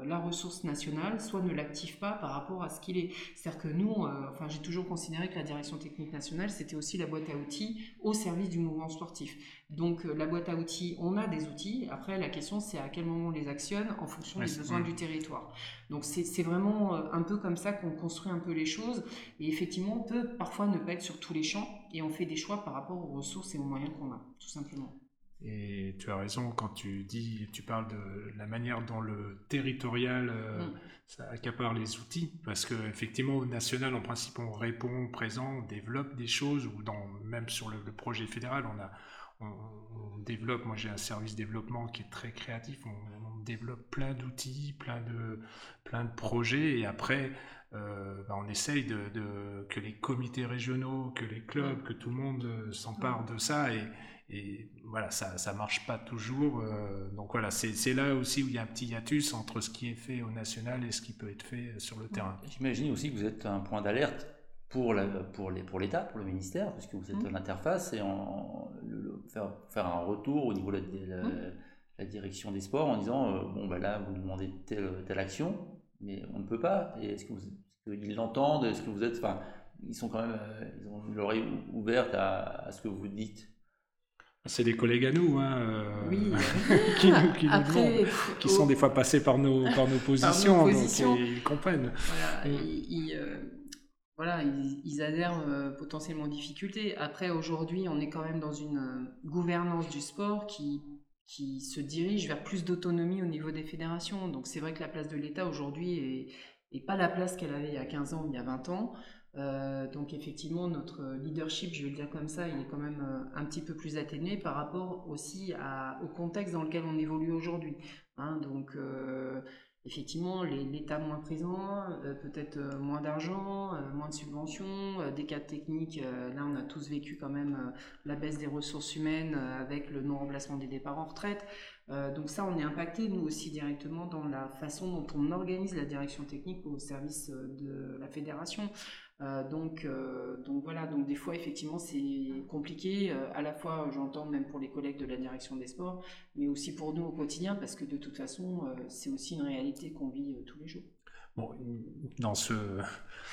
la ressource nationale, soit ne l'active pas par rapport à ce qu'il est. C'est-à-dire que nous, enfin j'ai toujours considéré que la direction technique nationale, c'était aussi la boîte à outils au service du mouvement sportif. Donc euh, la boîte à outils, on a des outils. Après, la question, c'est à quel moment on les actionne en fonction des besoins du territoire. Donc c'est vraiment euh, un peu comme ça qu'on construit un peu les choses. Et effectivement, on peut parfois ne pas être sur tous les champs et on fait des choix par rapport aux ressources et aux moyens qu'on a, tout simplement. Et tu as raison quand tu dis, tu parles de la manière dont le territorial euh, mm. ça accapare les outils, parce que effectivement au national, en principe, on répond présent, on développe des choses, ou dans, même sur le, projet fédéral, on a, on, développe. Moi, j'ai un service développement qui est très créatif. On, développe plein d'outils, plein de, plein de projets, et après, euh, bah, on essaye de, de, que les comités régionaux, que les clubs, que tout le monde euh, s'empare de ça et et voilà, ça ça marche pas toujours. Euh, donc voilà, c'est là aussi où il y a un petit hiatus entre ce qui est fait au national et ce qui peut être fait sur le terrain. J'imagine aussi que vous êtes un point d'alerte pour pour les pour l'État, pour le ministère, puisque vous êtes mmh. l'interface et en, faire faire un retour au niveau de la, la, mmh. direction des sports en disant euh, bon ben là vous demandez telle telle action, mais on ne peut pas. Et est-ce que qu'ils l'entendent Est-ce que vous êtes enfin ils sont quand même euh, ils ont l'oreille ouverte à, à ce que vous dites c'est des collègues à nous, hein, euh, qui, nous, qui, qui sont des fois passés par nos, par nos positions, donc ils comprennent. Voilà, mm. ils, euh, voilà, ils, adhèrent euh, potentiellement aux difficultés. Après, aujourd'hui, on est quand même dans une gouvernance du sport qui qui se dirige vers plus d'autonomie au niveau des fédérations. Donc c'est vrai que la place de l'État aujourd'hui est, pas la place qu'elle avait il y a 15 ans ou il y a 20 ans. Euh, donc effectivement, notre leadership, je vais le dire comme ça, il est quand même euh, un petit peu plus atténué par rapport aussi au contexte dans lequel on évolue aujourd'hui. Hein. donc euh, effectivement, l'État moins présent, peut-être moins d'argent, moins de subventions, des cas techniques. là, on a tous vécu quand même la baisse des ressources humaines avec le non-remplacement des départs en retraite. Donc ça, on est impacté, nous aussi, directement dans la façon dont on organise la direction technique au service de la fédération. Euh, donc, euh, voilà, donc des fois effectivement c'est compliqué, euh, à la fois j'entends même pour les collègues de la direction des sports, mais aussi pour nous au quotidien parce que de toute façon c'est aussi une réalité qu'on vit tous les jours. Bon, dans ce,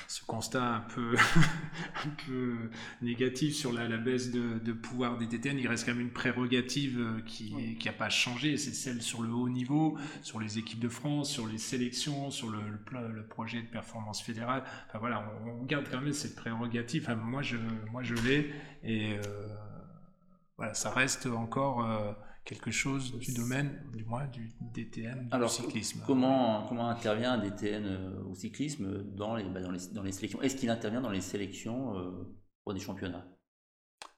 ce constat un peu, un peu négatif sur la, la baisse de, de, pouvoir des TTN, il reste quand même une prérogative euh, qui n'a pas changé, c'est celle sur le haut niveau, sur les équipes de France, sur les sélections, sur le, le, projet de performance fédérale. Enfin voilà, on, garde quand même cette prérogative. Enfin, moi, je, moi, je l'ai et euh, voilà, ça reste encore. Euh, quelque chose du domaine, du moins du DTN, du cyclisme. Comment, comment intervient un DTN euh, au cyclisme dans les, bah, dans les, dans les sélections? Est-ce qu'il intervient dans les sélections euh, pour des championnats?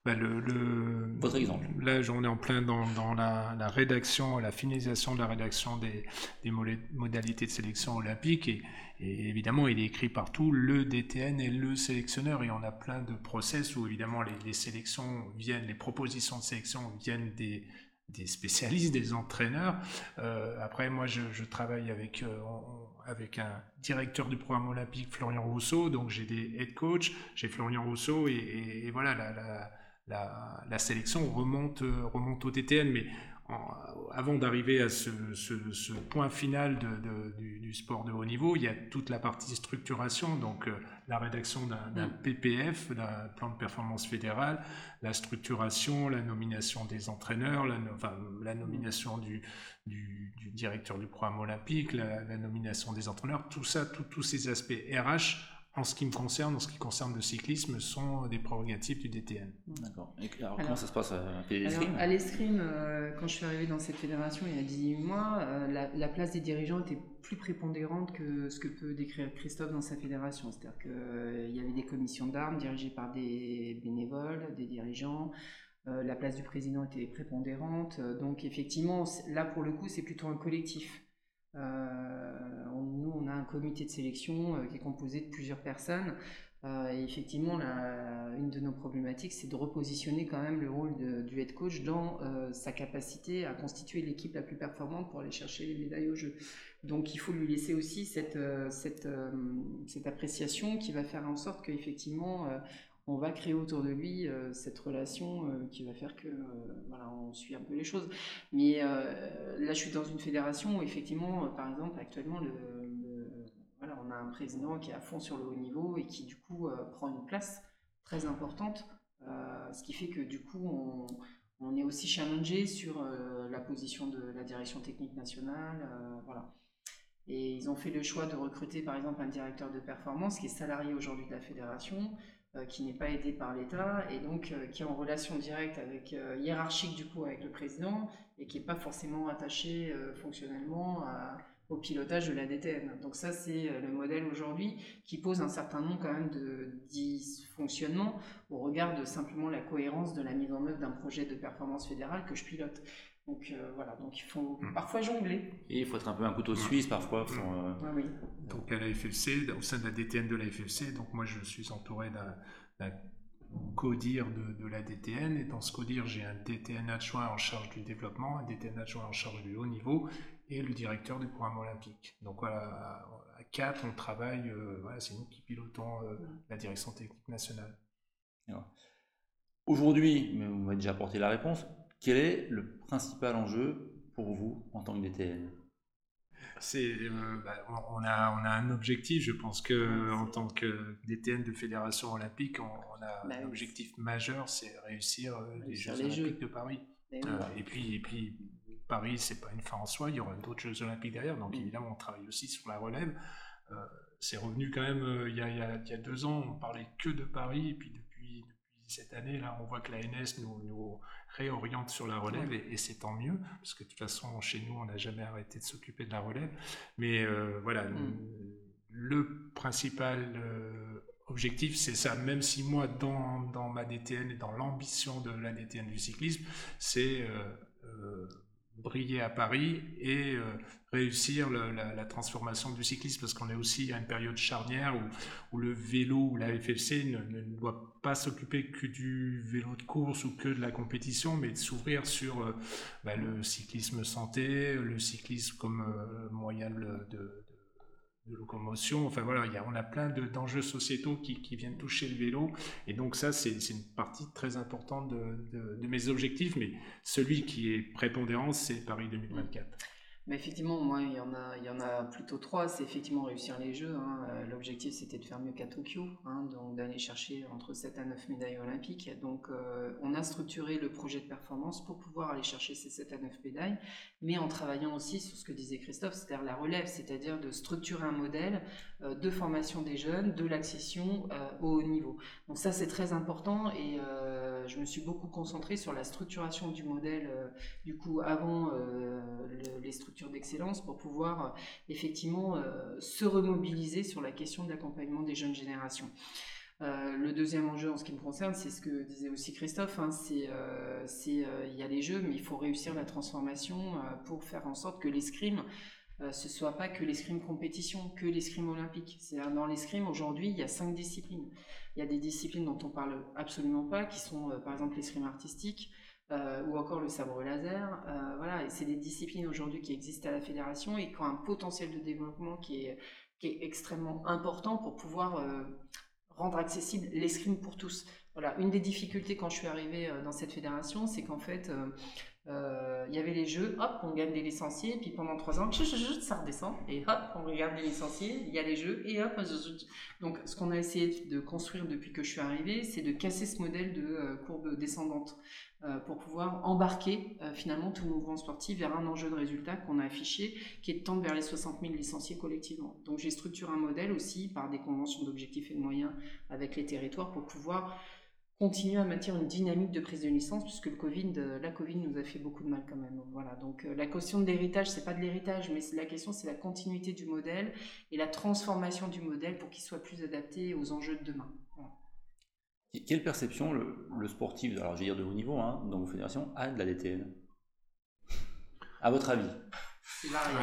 Bah, le, Votre exemple. Là, on est en plein dans, dans la, la, rédaction, la finalisation de la rédaction des, des modalités de sélection olympique. Et, et, évidemment, il est écrit partout le DTN et le sélectionneur. Et on a plein de process où évidemment les, les sélections viennent, les propositions de sélection viennent des, des spécialistes, des entraîneurs. Euh, après, moi, je, travaille avec, euh, avec un directeur du programme olympique, Florian Rousseau. Donc, j'ai des head coach, j'ai Florian Rousseau, et, voilà, la, la, sélection remonte, remonte au TTN. Mais avant d'arriver à ce, point final du, sport de haut niveau, il y a toute la partie structuration, donc euh, la rédaction d'un mm. PPF, d'un plan de performance fédéral, la structuration, la nomination des entraîneurs, la, la nomination du, directeur du programme olympique, la, nomination des entraîneurs, tout ça, tous ces aspects RH en ce qui me concerne, en ce qui concerne le cyclisme, sont des prérogatives du DTN. D'accord. Alors, comment ça se passe à l'escrime À l'escrime, euh, quand je suis arrivé dans cette fédération il y a 18 mois, euh, la, place des dirigeants était plus prépondérante que ce que peut décrire Christophe dans sa fédération. C'est-à-dire qu'il euh, y avait des commissions d'armes dirigées par des bénévoles, des dirigeants. la place du président était prépondérante. donc effectivement, là pour le coup, c'est plutôt un collectif. Euh, nous, on a un comité de sélection euh, qui est composé de plusieurs personnes. Euh, et effectivement, une de nos problématiques, c'est de repositionner quand même le rôle du head coach dans sa capacité à constituer l'équipe la plus performante pour aller chercher les médailles au jeu. Donc il faut lui laisser aussi cette, cette, cette appréciation qui va faire en sorte qu'effectivement, on va créer autour de lui euh, cette relation euh, qui va faire que euh, voilà, on suit un peu les choses. Mais là, je suis dans une fédération où effectivement, par exemple, actuellement, on a un président qui est à fond sur le haut niveau et qui du coup prend une place très importante, ce qui fait que du coup, on, on est aussi challengé sur la position de la direction technique nationale, voilà. Et ils ont fait le choix de recruter par exemple un directeur de performance qui est salarié aujourd'hui de la fédération, qui n'est pas aidé par l'État et donc euh, qui est en relation directe avec euh, hiérarchique du coup avec le président et qui n'est pas forcément attaché fonctionnellement au pilotage de la DTN. Donc ça c'est le modèle aujourd'hui qui pose un certain nombre quand même de dysfonctionnements au regard de simplement la cohérence de la mise en œuvre d'un projet de performance fédérale que je pilote. Donc euh, voilà, donc il faut hmm. parfois jongler. Et il faut être un peu un couteau suisse parfois. Pour, euh, oui. Donc à la FFC, au sein de la DTN de la FFC, donc moi je suis entouré d'un CODIR de, de, la DTN et dans ce CODIR j'ai un DTN adjoint en charge du développement, un DTN adjoint en charge du haut niveau et le directeur du programme olympique. Donc voilà, à quatre on travaille, euh, voilà, c'est nous qui pilotons la direction technique nationale. Aujourd'hui, mais vous m'avez déjà apporté la réponse, quel est le principal enjeu pour vous en tant que DTN c'est, euh, bah, on, a, on a un objectif, je pense que en tant que DTN de fédération olympique, on, a bah un objectif majeur, c'est réussir euh, les Jeux olympiques de Paris. Euh, et puis, et puis Paris, c'est pas une fin en soi, il y aura d'autres Jeux olympiques derrière, donc mm. évidemment, on travaille aussi sur la relève. c'est revenu quand même il y, a, il, y a, il, y a, deux ans, on parlait que de Paris, et puis depuis cette année, là, on voit que l'ANS nous, nous réoriente sur la relève et, c'est tant mieux, parce que de toute façon, chez nous, on n'a jamais arrêté de s'occuper de la relève. Mais voilà, mm. le principal objectif, c'est ça. Même si moi, dans, dans, ma DTN et dans l'ambition de la DTN du cyclisme, c'est euh, euh, briller à Paris et euh, réussir la, transformation du cyclisme, parce qu'on est aussi à une période charnière où, le vélo ou la FFC ne, doit pas s'occuper que du vélo de course ou que de la compétition, mais de s'ouvrir sur bah, le cyclisme santé, le cyclisme comme moyen de, de de locomotion. Enfin voilà, y a, on a plein d'enjeux sociétaux qui, qui, viennent toucher le vélo. Et donc ça, c'est une partie très importante de, de, mes objectifs. Mais celui qui est prépondérant, c'est Paris 2024. Mais effectivement, moi, il y en a, il y en a plutôt trois. C'est effectivement réussir les Jeux. Hein. Euh, l'objectif, c'était de faire mieux qu'à Tokyo, hein, donc d'aller chercher entre 7 à 9 médailles olympiques. Donc, euh, on a structuré le projet de performance pour pouvoir aller chercher ces 7 à 9 médailles, mais en travaillant aussi sur ce que disait Christophe, c'est-à-dire la relève, c'est-à-dire de structurer un modèle de formation des jeunes, de l'accession au haut niveau. Donc ça, c'est très important et je me suis beaucoup concentrée sur la structuration du modèle, du coup, avant les structures d'excellence pour pouvoir euh, effectivement euh, se remobiliser sur la question de l'accompagnement des jeunes générations. Euh, le deuxième enjeu en ce qui me concerne, c'est ce que disait aussi Christophe, hein, c'est il y a les jeux, mais il faut réussir la transformation pour faire en sorte que l'escrime ce soit pas que l'escrime compétition, que l'escrime olympique. C'est dans l'escrime aujourd'hui, il y a cinq disciplines. Il y a des disciplines dont on parle absolument pas, qui sont par exemple l'escrime artistique, euh, ou encore le sabre laser. Euh, voilà, et c'est des disciplines aujourd'hui qui existent à la fédération et qui ont un potentiel de développement qui est, qui est extrêmement important pour pouvoir euh, rendre accessible l'escrime pour tous. Voilà, une des difficultés quand je suis arrivée dans cette fédération, c'est qu'en fait, il y avait les jeux, hop, on gagne des licenciés, puis pendant trois ans, ça redescend, et hop, on regarde les licenciés, il y a les jeux, et hop, donc ce qu'on a essayé de construire depuis que je suis arrivée, c'est de casser ce modèle de courbe descendante. Euh, pour pouvoir embarquer euh, finalement tout mouvement sportif vers un enjeu de résultat qu'on a affiché, qui est de tendre vers les 60 000 licenciés collectivement. Donc j'ai structuré un modèle aussi par des conventions d'objectifs et de moyens avec les territoires pour pouvoir continuer à maintenir une dynamique de prise de licence puisque le COVID, euh, la Covid nous a fait beaucoup de mal quand même. voilà. Donc la question de l'héritage, c'est pas de l'héritage, mais la question c'est la continuité du modèle et la transformation du modèle pour qu'il soit plus adapté aux enjeux de demain. Quelle perception le, sportif, alors je vais dire de haut niveau, hein, dans vos fédérations, a de la DTN À votre avis?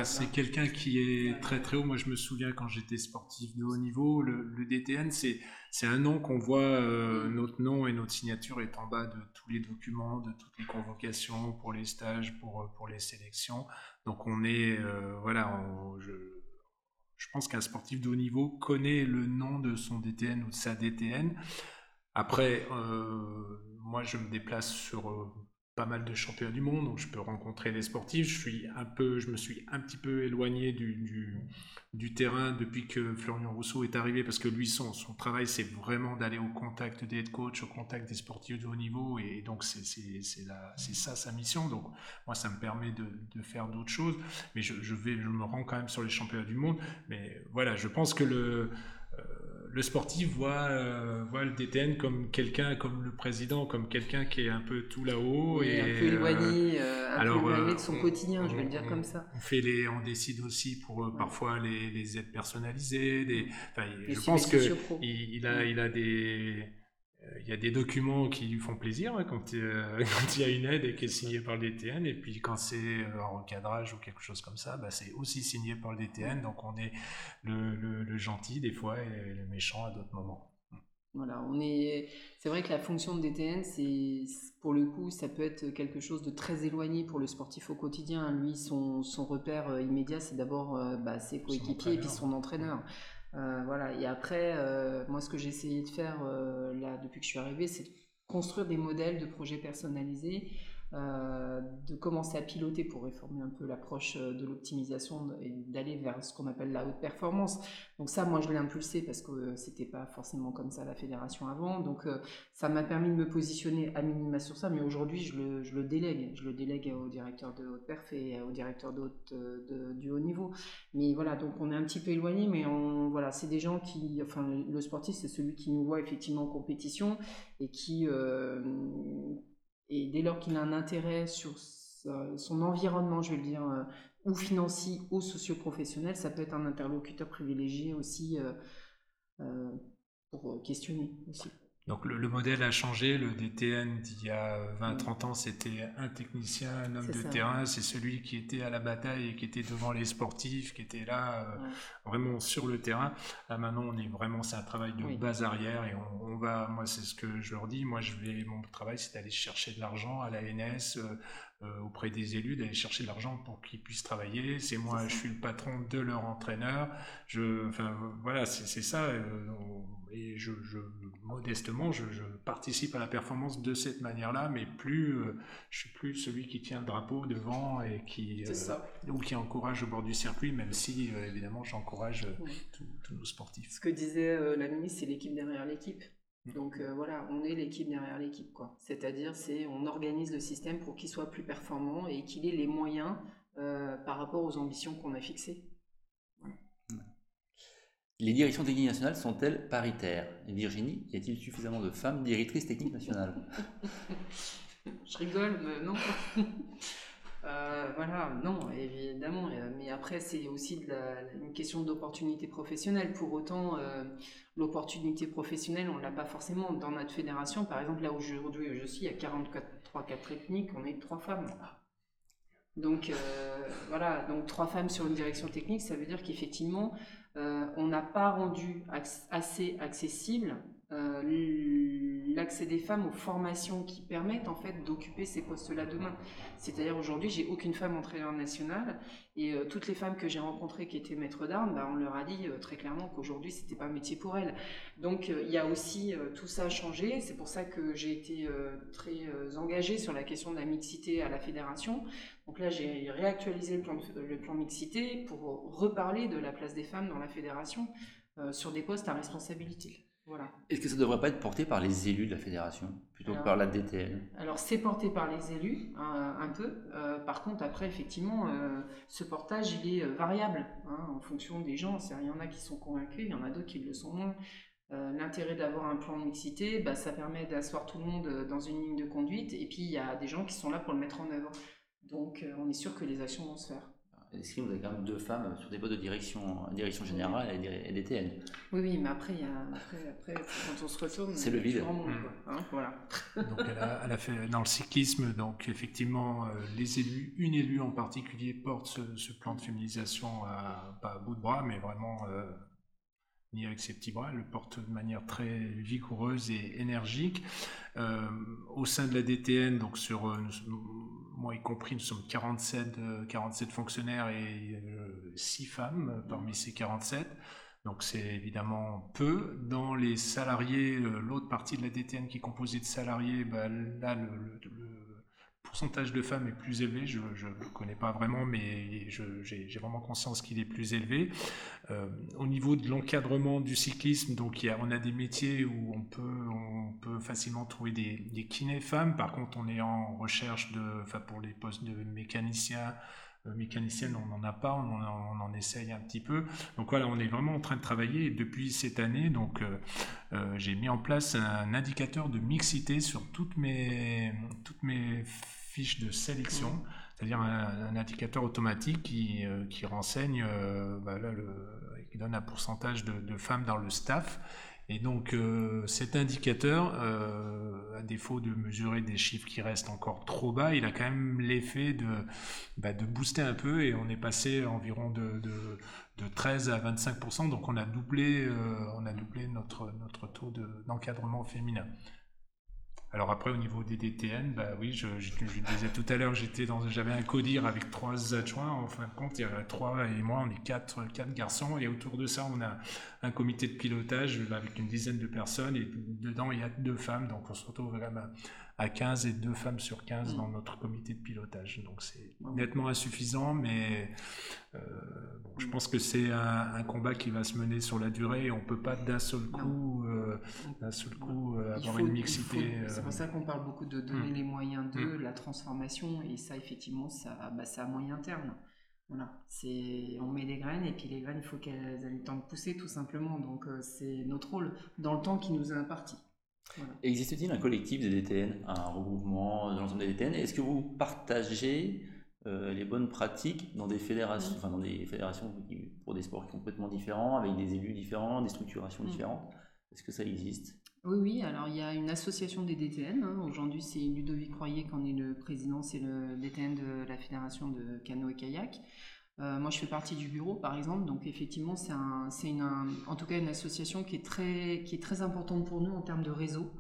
C'est quelqu'un qui est très très haut. Moi, je me souviens quand j'étais sportif de haut niveau, le, DTN, c'est un nom qu'on voit, euh, notre nom et notre signature est en bas de tous les documents, de toutes les convocations pour les stages, pour, pour les sélections. Donc, on est, euh, voilà, je, je pense qu'un sportif de haut niveau connaît le nom de son DTN ou de sa DTN. Après, euh, moi, je me déplace sur euh, pas mal de championnats du monde, donc je peux rencontrer des sportifs. Je suis un peu, je me suis un petit peu éloigné du, du, terrain depuis que Florian Rousseau est arrivé, parce que lui, son, son travail, c'est vraiment d'aller au contact des head coachs, au contact des sportifs de haut niveau, et donc c'est ça sa mission. Donc moi, ça me permet de, de faire d'autres choses, mais je, je, vais, je me rends quand même sur les championnats du monde. Mais voilà, je pense que le le sportif voit, euh, voit le DTN comme quelqu'un, comme le président, comme quelqu'un qui est un peu tout là-haut. et, un peu éloigné, euh, un peu éloigné de son quotidien, je vais le dire comme ça. On, fait les, on décide aussi pour parfois les, les, aides personnalisées. Des, je pense qu'il il a, il a des il y a des documents qui lui font plaisir hein, quand, euh, quand, il y a une aide et qui est signée par le DTN, et puis quand c'est euh, un recadrage ou quelque chose comme ça, bah, c'est aussi signé par le DTN, donc on est le, le, gentil des fois et le méchant à d'autres moments. Voilà, on est. C'est vrai que la fonction de DTN, c'est pour le coup, ça peut être quelque chose de très éloigné pour le sportif au quotidien. Lui, son, son repère euh, immédiat, c'est d'abord bah, ses coéquipiers et puis son entraîneur. Euh, voilà. Et après, euh, moi, ce que j'ai essayé de faire euh, là depuis que je suis arrivée, c'est de construire des modèles de projets personnalisés de commencer à piloter pour réformer un peu l'approche euh, de l'optimisation et d'aller vers ce qu'on appelle la haute performance. Donc ça, moi, je l'ai impulsé parce que euh, c'était pas forcément comme ça la fédération avant. Donc ça m'a permis de me positionner à minima sur ça, mais aujourd'hui, je le, délègue. Je le délègue au directeur de haute perf et au directeur du haut niveau. Mais voilà, donc on est un petit peu éloigné, mais voilà, c'est des gens qui, enfin, le sportif, c'est celui qui nous voit effectivement en compétition et qui et dès lors qu'il a un intérêt sur son environnement, je vais le dire, euh, ou financier ou socio-professionnel, ça peut être un interlocuteur privilégié aussi euh, euh, pour questionner aussi. Donc le, modèle a changé, le DTN d'il y a 20-30 ans, c'était un technicien, un homme de terrain, c'est celui qui était à la bataille et qui était devant les sportifs, qui était là euh, vraiment sur le terrain. Là maintenant, on est vraiment, c'est un travail de base arrière et on, va, moi c'est ce que je leur dis, moi je vais, mon travail c'est d'aller chercher de l'argent à l'ANS, euh, euh, auprès des élus d'aller chercher de l'argent pour qu'ils puissent travailler. C'est moi, je suis le patron de leur entraîneur. Je, enfin, voilà, c'est ça. Euh, et je, modestement, je, participe à la performance de cette manière-là, mais plus, euh, je suis plus celui qui tient le drapeau devant et qui, ou qui encourage au bord du circuit, même si évidemment j'encourage tous nos sportifs. Ce que disait la ministre, c'est l'équipe derrière l'équipe. Donc euh, voilà, on est l'équipe derrière l'équipe, quoi. C'est-à-dire, c'est on organise le système pour qu'il soit plus performant et qu'il ait les moyens euh, par rapport aux ambitions qu'on a fixées. Les directions techniques nationales sont-elles paritaires? Virginie, y a-t-il suffisamment de femmes directrices techniques nationales? Je rigole, mais non. Euh, voilà, non, évidemment. Mais après, c'est aussi une question d'opportunité professionnelle. Pour autant, l'opportunité professionnelle, on ne l'a pas forcément dans notre fédération. Par exemple, là où aujourd'hui je suis, il y a 43 4 techniques, on est trois femmes. Donc euh, voilà, donc trois femmes sur une direction technique, ça veut dire qu'effectivement, euh, on n'a pas rendu assez accessible euh, l'accès des femmes aux formations qui permettent en fait d'occuper ces postes-là demain. C'est-à-dire aujourd'hui, j'ai aucune femme entraîneur nationale et euh, toutes les femmes que j'ai rencontrées qui étaient maîtres d'armes, bah, on leur a dit euh, très clairement qu'aujourd'hui c'était pas un métier pour elles. Donc il y a aussi tout ça a changé. C'est pour ça que j'ai été très engagée sur la question de la mixité à la fédération. Donc là, j'ai réactualisé le plan mixité pour reparler de la place des femmes dans la fédération sur des postes à responsabilité. Est-ce que ça ne devrait pas être porté par les élus de la fédération plutôt que par la DTN Alors c'est porté par les élus un, peu. Euh, par contre après effectivement euh, ce portage il est euh, variable hein, en fonction des gens. Il y en a qui sont convaincus, il y en a d'autres qui le sont moins. L'intérêt d'avoir un plan de mixité, bah, ça permet d'asseoir tout le monde dans une ligne de conduite et puis il y a des gens qui sont là pour le mettre en œuvre. Donc on est sûr que les actions vont se faire que vous avez quand même deux femmes sur des postes de direction, direction générale et DTN. Oui, oui, mais après, il y a, après, après quand on se retourne, c'est le vide. Mmh. Hein, voilà. donc, elle a, elle a, fait dans le cyclisme, donc effectivement, euh, les élus, une élue en particulier porte ce, plan de féminisation à, pas à bout de bras, mais vraiment euh, ni avec ses petits bras, elle le porte de manière très vigoureuse et énergique. Euh, au sein de la DTN, donc sur euh, moi y compris, nous sommes 47, 47 euh, fonctionnaires et 6 femmes parmi ces 47. Donc c'est évidemment peu. Dans les salariés, l'autre partie de la DTN qui est composée de salariés, bah, là le, pourcentage de femmes est plus élevé, je ne connais pas vraiment, mais j'ai vraiment conscience qu'il est plus élevé. Euh, au niveau de l'encadrement du cyclisme, donc on a des métiers où on peut, on peut facilement trouver des, kinés femmes, par contre on est en recherche de, enfin pour les postes de mécaniciens, mécanicienne, on n'en a pas, on en, essaye un petit peu. Donc voilà, on est vraiment en train de travailler. Depuis cette année, donc euh, j'ai mis en place un indicateur de mixité sur toutes mes, toutes mes fiche de sélection, c'est-à-dire un, indicateur automatique qui, euh, renseigne, euh, bah qui donne un pourcentage de, femmes dans le staff. Et donc euh, cet indicateur, à défaut de mesurer des chiffres qui restent encore trop bas, il a quand même l'effet de, bah, booster un peu et on est passé environ de, de, de 13 à 25%, donc on a doublé, on a doublé notre, notre taux d'encadrement féminin. Alors après, au niveau des DTN, bah oui, je, je, disais tout à l'heure, j'étais dans, j'avais un codir avec trois adjoints. En fin de compte, il y a trois et moi, on est quatre, quatre garçons. Et autour de ça, on a un comité de pilotage avec une dizaine de personnes. Et dedans, il y a deux femmes. Donc on se retrouve même à 15 et deux femmes sur 15 dans notre comité de pilotage. Donc c'est nettement insuffisant, mais euh, je pense que c'est un, combat qui va se mener sur la durée. On ne peut pas d'un seul coup, euh, d'un seul coup euh, avoir une mixité. C'est pour ça qu'on parle beaucoup de donner hmm. les moyens de hmm. la transformation, et ça effectivement, ça, bah, c'est à moyen terme. Voilà, c'est on met des graines et puis les graines, il faut qu'elles aient le temps de pousser tout simplement. Donc c'est notre rôle dans le temps qui nous est imparti. Existe-t-il un collectif des DTN, un regroupement de l'ensemble des DTN Est-ce que vous partagez euh, les bonnes pratiques dans des fédérations, enfin dans des fédérations pour des sports complètement différents, avec des élus différents, des structurations mm. différentes? Est-ce que ça existe? Oui, oui, alors il y a une association des DTN. Hein. Aujourd'hui, c'est Ludovic Croyer qui en est le président, c'est le DTN de la Fédération de Canoë et Kayak. Euh, moi, je fais partie du bureau, par exemple, donc effectivement, c'est en tout cas une association qui est très, importante pour nous en termes de réseau.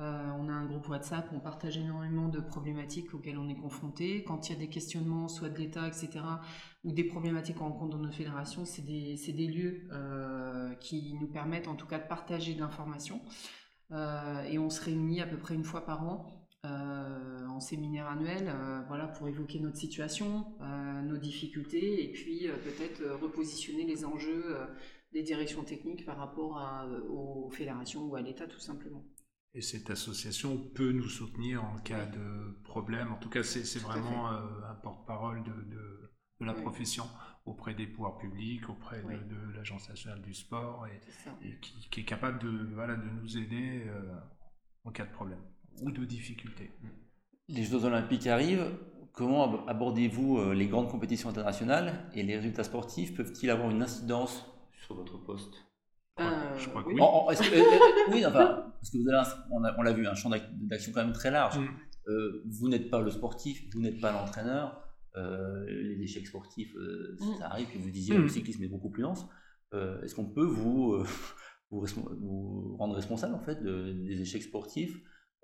Euh, on a un groupe WhatsApp, on partage énormément de problématiques auxquelles on est confronté. Quand il y a des questionnements, soit de l'État, etc., ou des problématiques qu'on rencontre dans nos fédérations, c'est des, lieux euh, qui nous permettent en tout cas de partager de l'information. et on se réunit à peu près une fois par an euh, en séminaire annuel euh, voilà, pour évoquer notre situation, euh, nos difficultés et puis peut-être repositionner les enjeux des directions techniques par rapport à, aux fédérations ou à l'État tout simplement. Et cette association peut nous soutenir en cas de problème. En tout cas, c'est vraiment un porte-parole de, de, de, la profession auprès des pouvoirs publics, auprès de, l'Agence nationale du sport, et, qui, qui, est capable de, voilà, de nous aider en cas de problème ou de difficultés. Les Jeux olympiques arrivent. Comment abordez-vous euh, les grandes compétitions internationales et les résultats sportifs? Peuvent-ils avoir une incidence sur votre poste? Je crois que oui. oui, enfin, parce que vous avez on l'a vu, un champ d'action quand même très large. Mm. Euh, vous n'êtes pas le sportif, vous n'êtes pas l'entraîneur. Euh, les échecs sportifs, mm. ça arrive. Puis vous disiez, mm. le cyclisme est beaucoup plus dense. Est-ce qu'on peut vous, vous, rendre responsable en fait des échecs sportifs?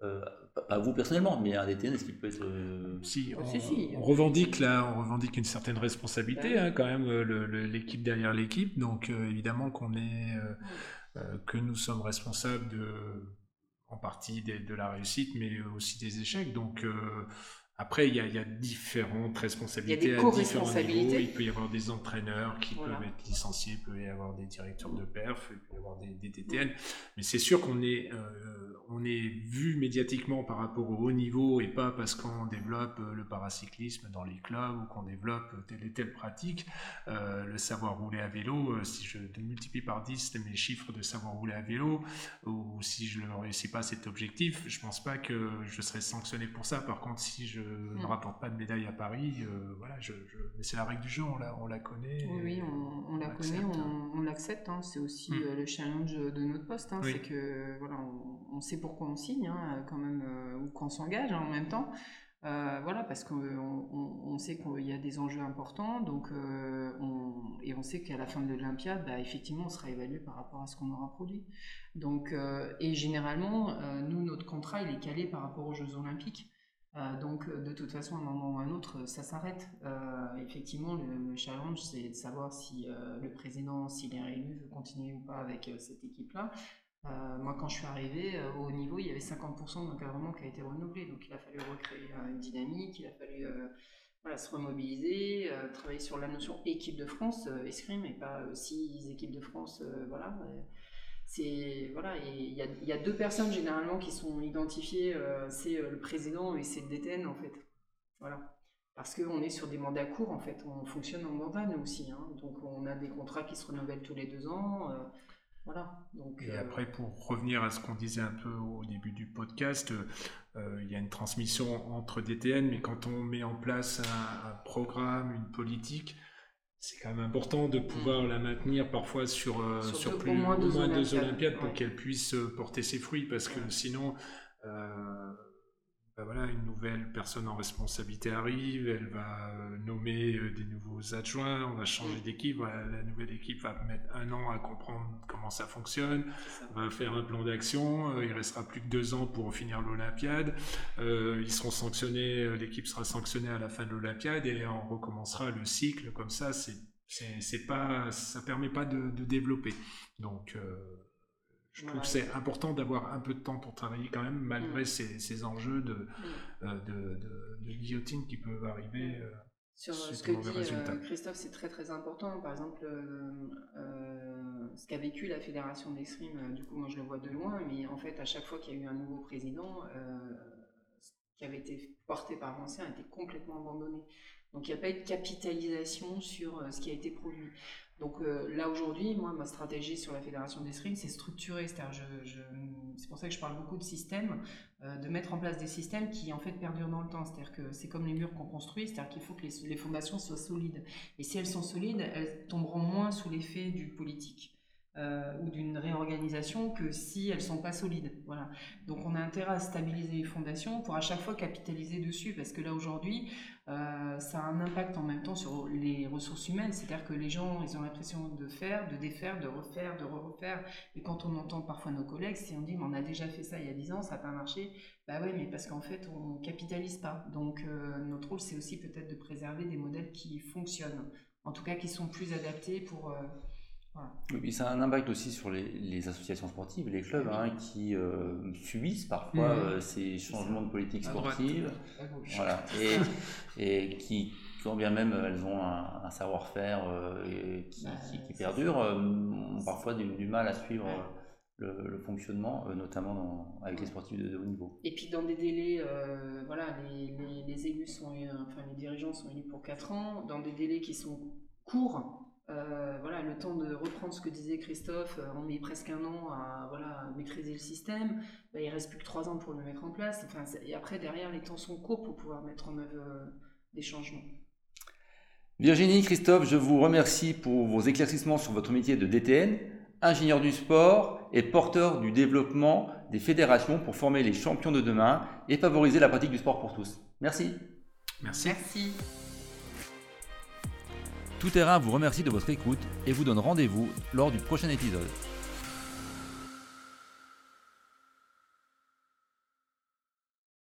Euh, pas vous personnellement, mais un DTN, est-ce qu'il peut être. Euh, si, on, revendique là, on revendique une certaine responsabilité, bah hein, quand même, l'équipe derrière l'équipe. Donc euh, évidemment qu'on est, que nous sommes responsables de, en partie de, de, la réussite, mais aussi des échecs. Donc après, il y, a, différentes responsabilités à différents niveaux. Il peut y avoir des entraîneurs qui peuvent être licenciés, il peut y avoir des directeurs de perf, il peut y avoir des, DTN. Mais c'est sûr qu'on est, euh, on est vu médiatiquement par rapport au haut niveau et pas parce qu'on développe euh, le paracyclisme dans les clubs ou qu'on développe telle et telle pratique. Euh, le savoir rouler à vélo, si je multiplie par 10 mes chiffres de savoir rouler à vélo, ou si je ne réussis pas cet objectif, je pense pas que je serai sanctionné pour ça. Par contre, si je ne rapporte pas de médaille à Paris. Euh, voilà, je, mais c'est la règle du jeu, on la, on la connaît. Oui, on, la connaît, on, l'accepte. Hein. C'est aussi mm. euh, le challenge de notre poste. Hein. C'est que voilà, on, sait pourquoi on signe, hein, quand même, euh, ou qu'on s'engage en même temps. voilà, parce qu'on on, sait qu'il y a des enjeux importants, donc et on sait qu'à la fin de l'Olympiade, bah, effectivement, on sera évalué par rapport à ce qu'on aura produit. Donc, et généralement, nous, notre contrat, il est calé par rapport aux Jeux Olympiques. Euh, donc, euh, de toute façon, à un moment ou à un autre, ça s'arrête. Euh, effectivement, le, challenge, c'est de savoir si le président, s'il est réélu, veut continuer ou pas avec cette équipe-là. moi, quand je suis arrivé au haut niveau, il y avait 50% d'encadrement qui a été renouvelé. Donc, il a fallu recréer une dynamique, il a fallu se remobiliser, travailler sur la notion équipe de France, escrime, et pas six équipes de France. voilà c'est voilà il y, a, deux personnes généralement qui sont identifiées euh, c'est euh, le président et c'est le DTN en fait. Voilà. Parce qu'on est sur des mandats courts en fait. On fonctionne en mandat nous aussi hein. donc on a des contrats qui se renouvellent tous les deux ans euh, voilà. Donc et après pour revenir à ce qu'on disait un peu au début du podcast il y a une transmission entre DTN mais quand on met en place un programme une politique c'est quand même important de pouvoir la maintenir parfois sur, euh, sur, plus, au moins deux, Olympiades, pour qu'elle puisse euh, porter ses fruits, parce que sinon, euh, voilà, une nouvelle personne en responsabilité arrive, elle va euh, nommer euh, des nouveaux adjoints, on va changer d'équipe, la nouvelle équipe va mettre un an à comprendre comment ça fonctionne, va faire un plan d'action, euh, il restera plus que deux ans pour finir l'Olympiade, ils seront sanctionnés, l'équipe sera sanctionnée à la fin de l'Olympiade et on recommencera le cycle comme ça, c'est c'est pas ça permet pas de, développer. Donc je trouve que c'est important d'avoir un peu de temps pour travailler quand même, malgré mm. ces, enjeux de, mm. euh, de, guillotine qui peuvent arriver. Mm. Euh, sur ce que dit euh, Christophe, c'est très très important. Par exemple, ce qu'a vécu la fédération d'escrime, du coup, moi je le vois de loin, mais en fait, à chaque fois qu'il y a eu un nouveau président, ce qui avait été porté par l'ancien a été complètement abandonné. Donc il n'y a pas eu de capitalisation sur ce qui a été produit. Donc euh, là aujourd'hui, moi, ma stratégie sur la fédération d'escrime, c'est structurer. C'est pour ça que je parle beaucoup de systèmes, euh, de mettre en place des systèmes qui en fait perdurent dans le temps. C'est-à-dire que c'est comme les murs qu'on construit, c'est-à-dire qu'il faut que les, fondations soient solides. Et si elles sont solides, elles tomberont moins sous l'effet du politique. Euh, ou d'une réorganisation que si elles sont pas solides. Voilà. Donc on a intérêt à stabiliser les fondations pour à chaque fois capitaliser dessus, parce que là aujourd'hui, euh, ça a un impact en même temps sur les ressources humaines, c'est-à-dire que les gens, ils ont l'impression de faire, de défaire, de refaire, de refaire. Et quand on entend parfois nos collègues, si on dit mais on a déjà fait ça il y a 10 ans, ça n'a pas marché, bah oui, mais parce qu'en fait on capitalise pas. Donc euh, notre rôle c'est aussi peut-être de préserver des modèles qui fonctionnent, en tout cas qui sont plus adaptés pour oui, ça a un impact aussi sur les, associations sportives, les clubs, hein, qui euh, subissent parfois mmh. euh, ces changements de politique sportive, voilà, et, qui, quand bien même elles ont un, savoir-faire euh, qui, bah, perdure, ont parfois du, mal à suivre. Le, fonctionnement, notamment avec les sportifs de, haut niveau. Et puis dans des délais, voilà, les, élus sont, enfin les dirigeants sont élus pour 4 ans, dans des délais qui sont courts, euh, voilà, le temps de reprendre ce que disait Christophe, euh, on met presque un an à voilà, maîtriser le système, bah, il reste plus que trois ans pour le mettre en place. Enfin, et après, derrière, les temps sont courts pour pouvoir mettre en œuvre euh, des changements. Virginie, Christophe, je vous remercie pour vos éclaircissements sur votre métier de DTN, ingénieur du sport et porteur du développement des fédérations pour former les champions de demain et favoriser la pratique du sport pour tous. Merci. Merci. Merci. Tout Terrain vous remercie de votre écoute et vous donne rendez-vous lors du prochain épisode.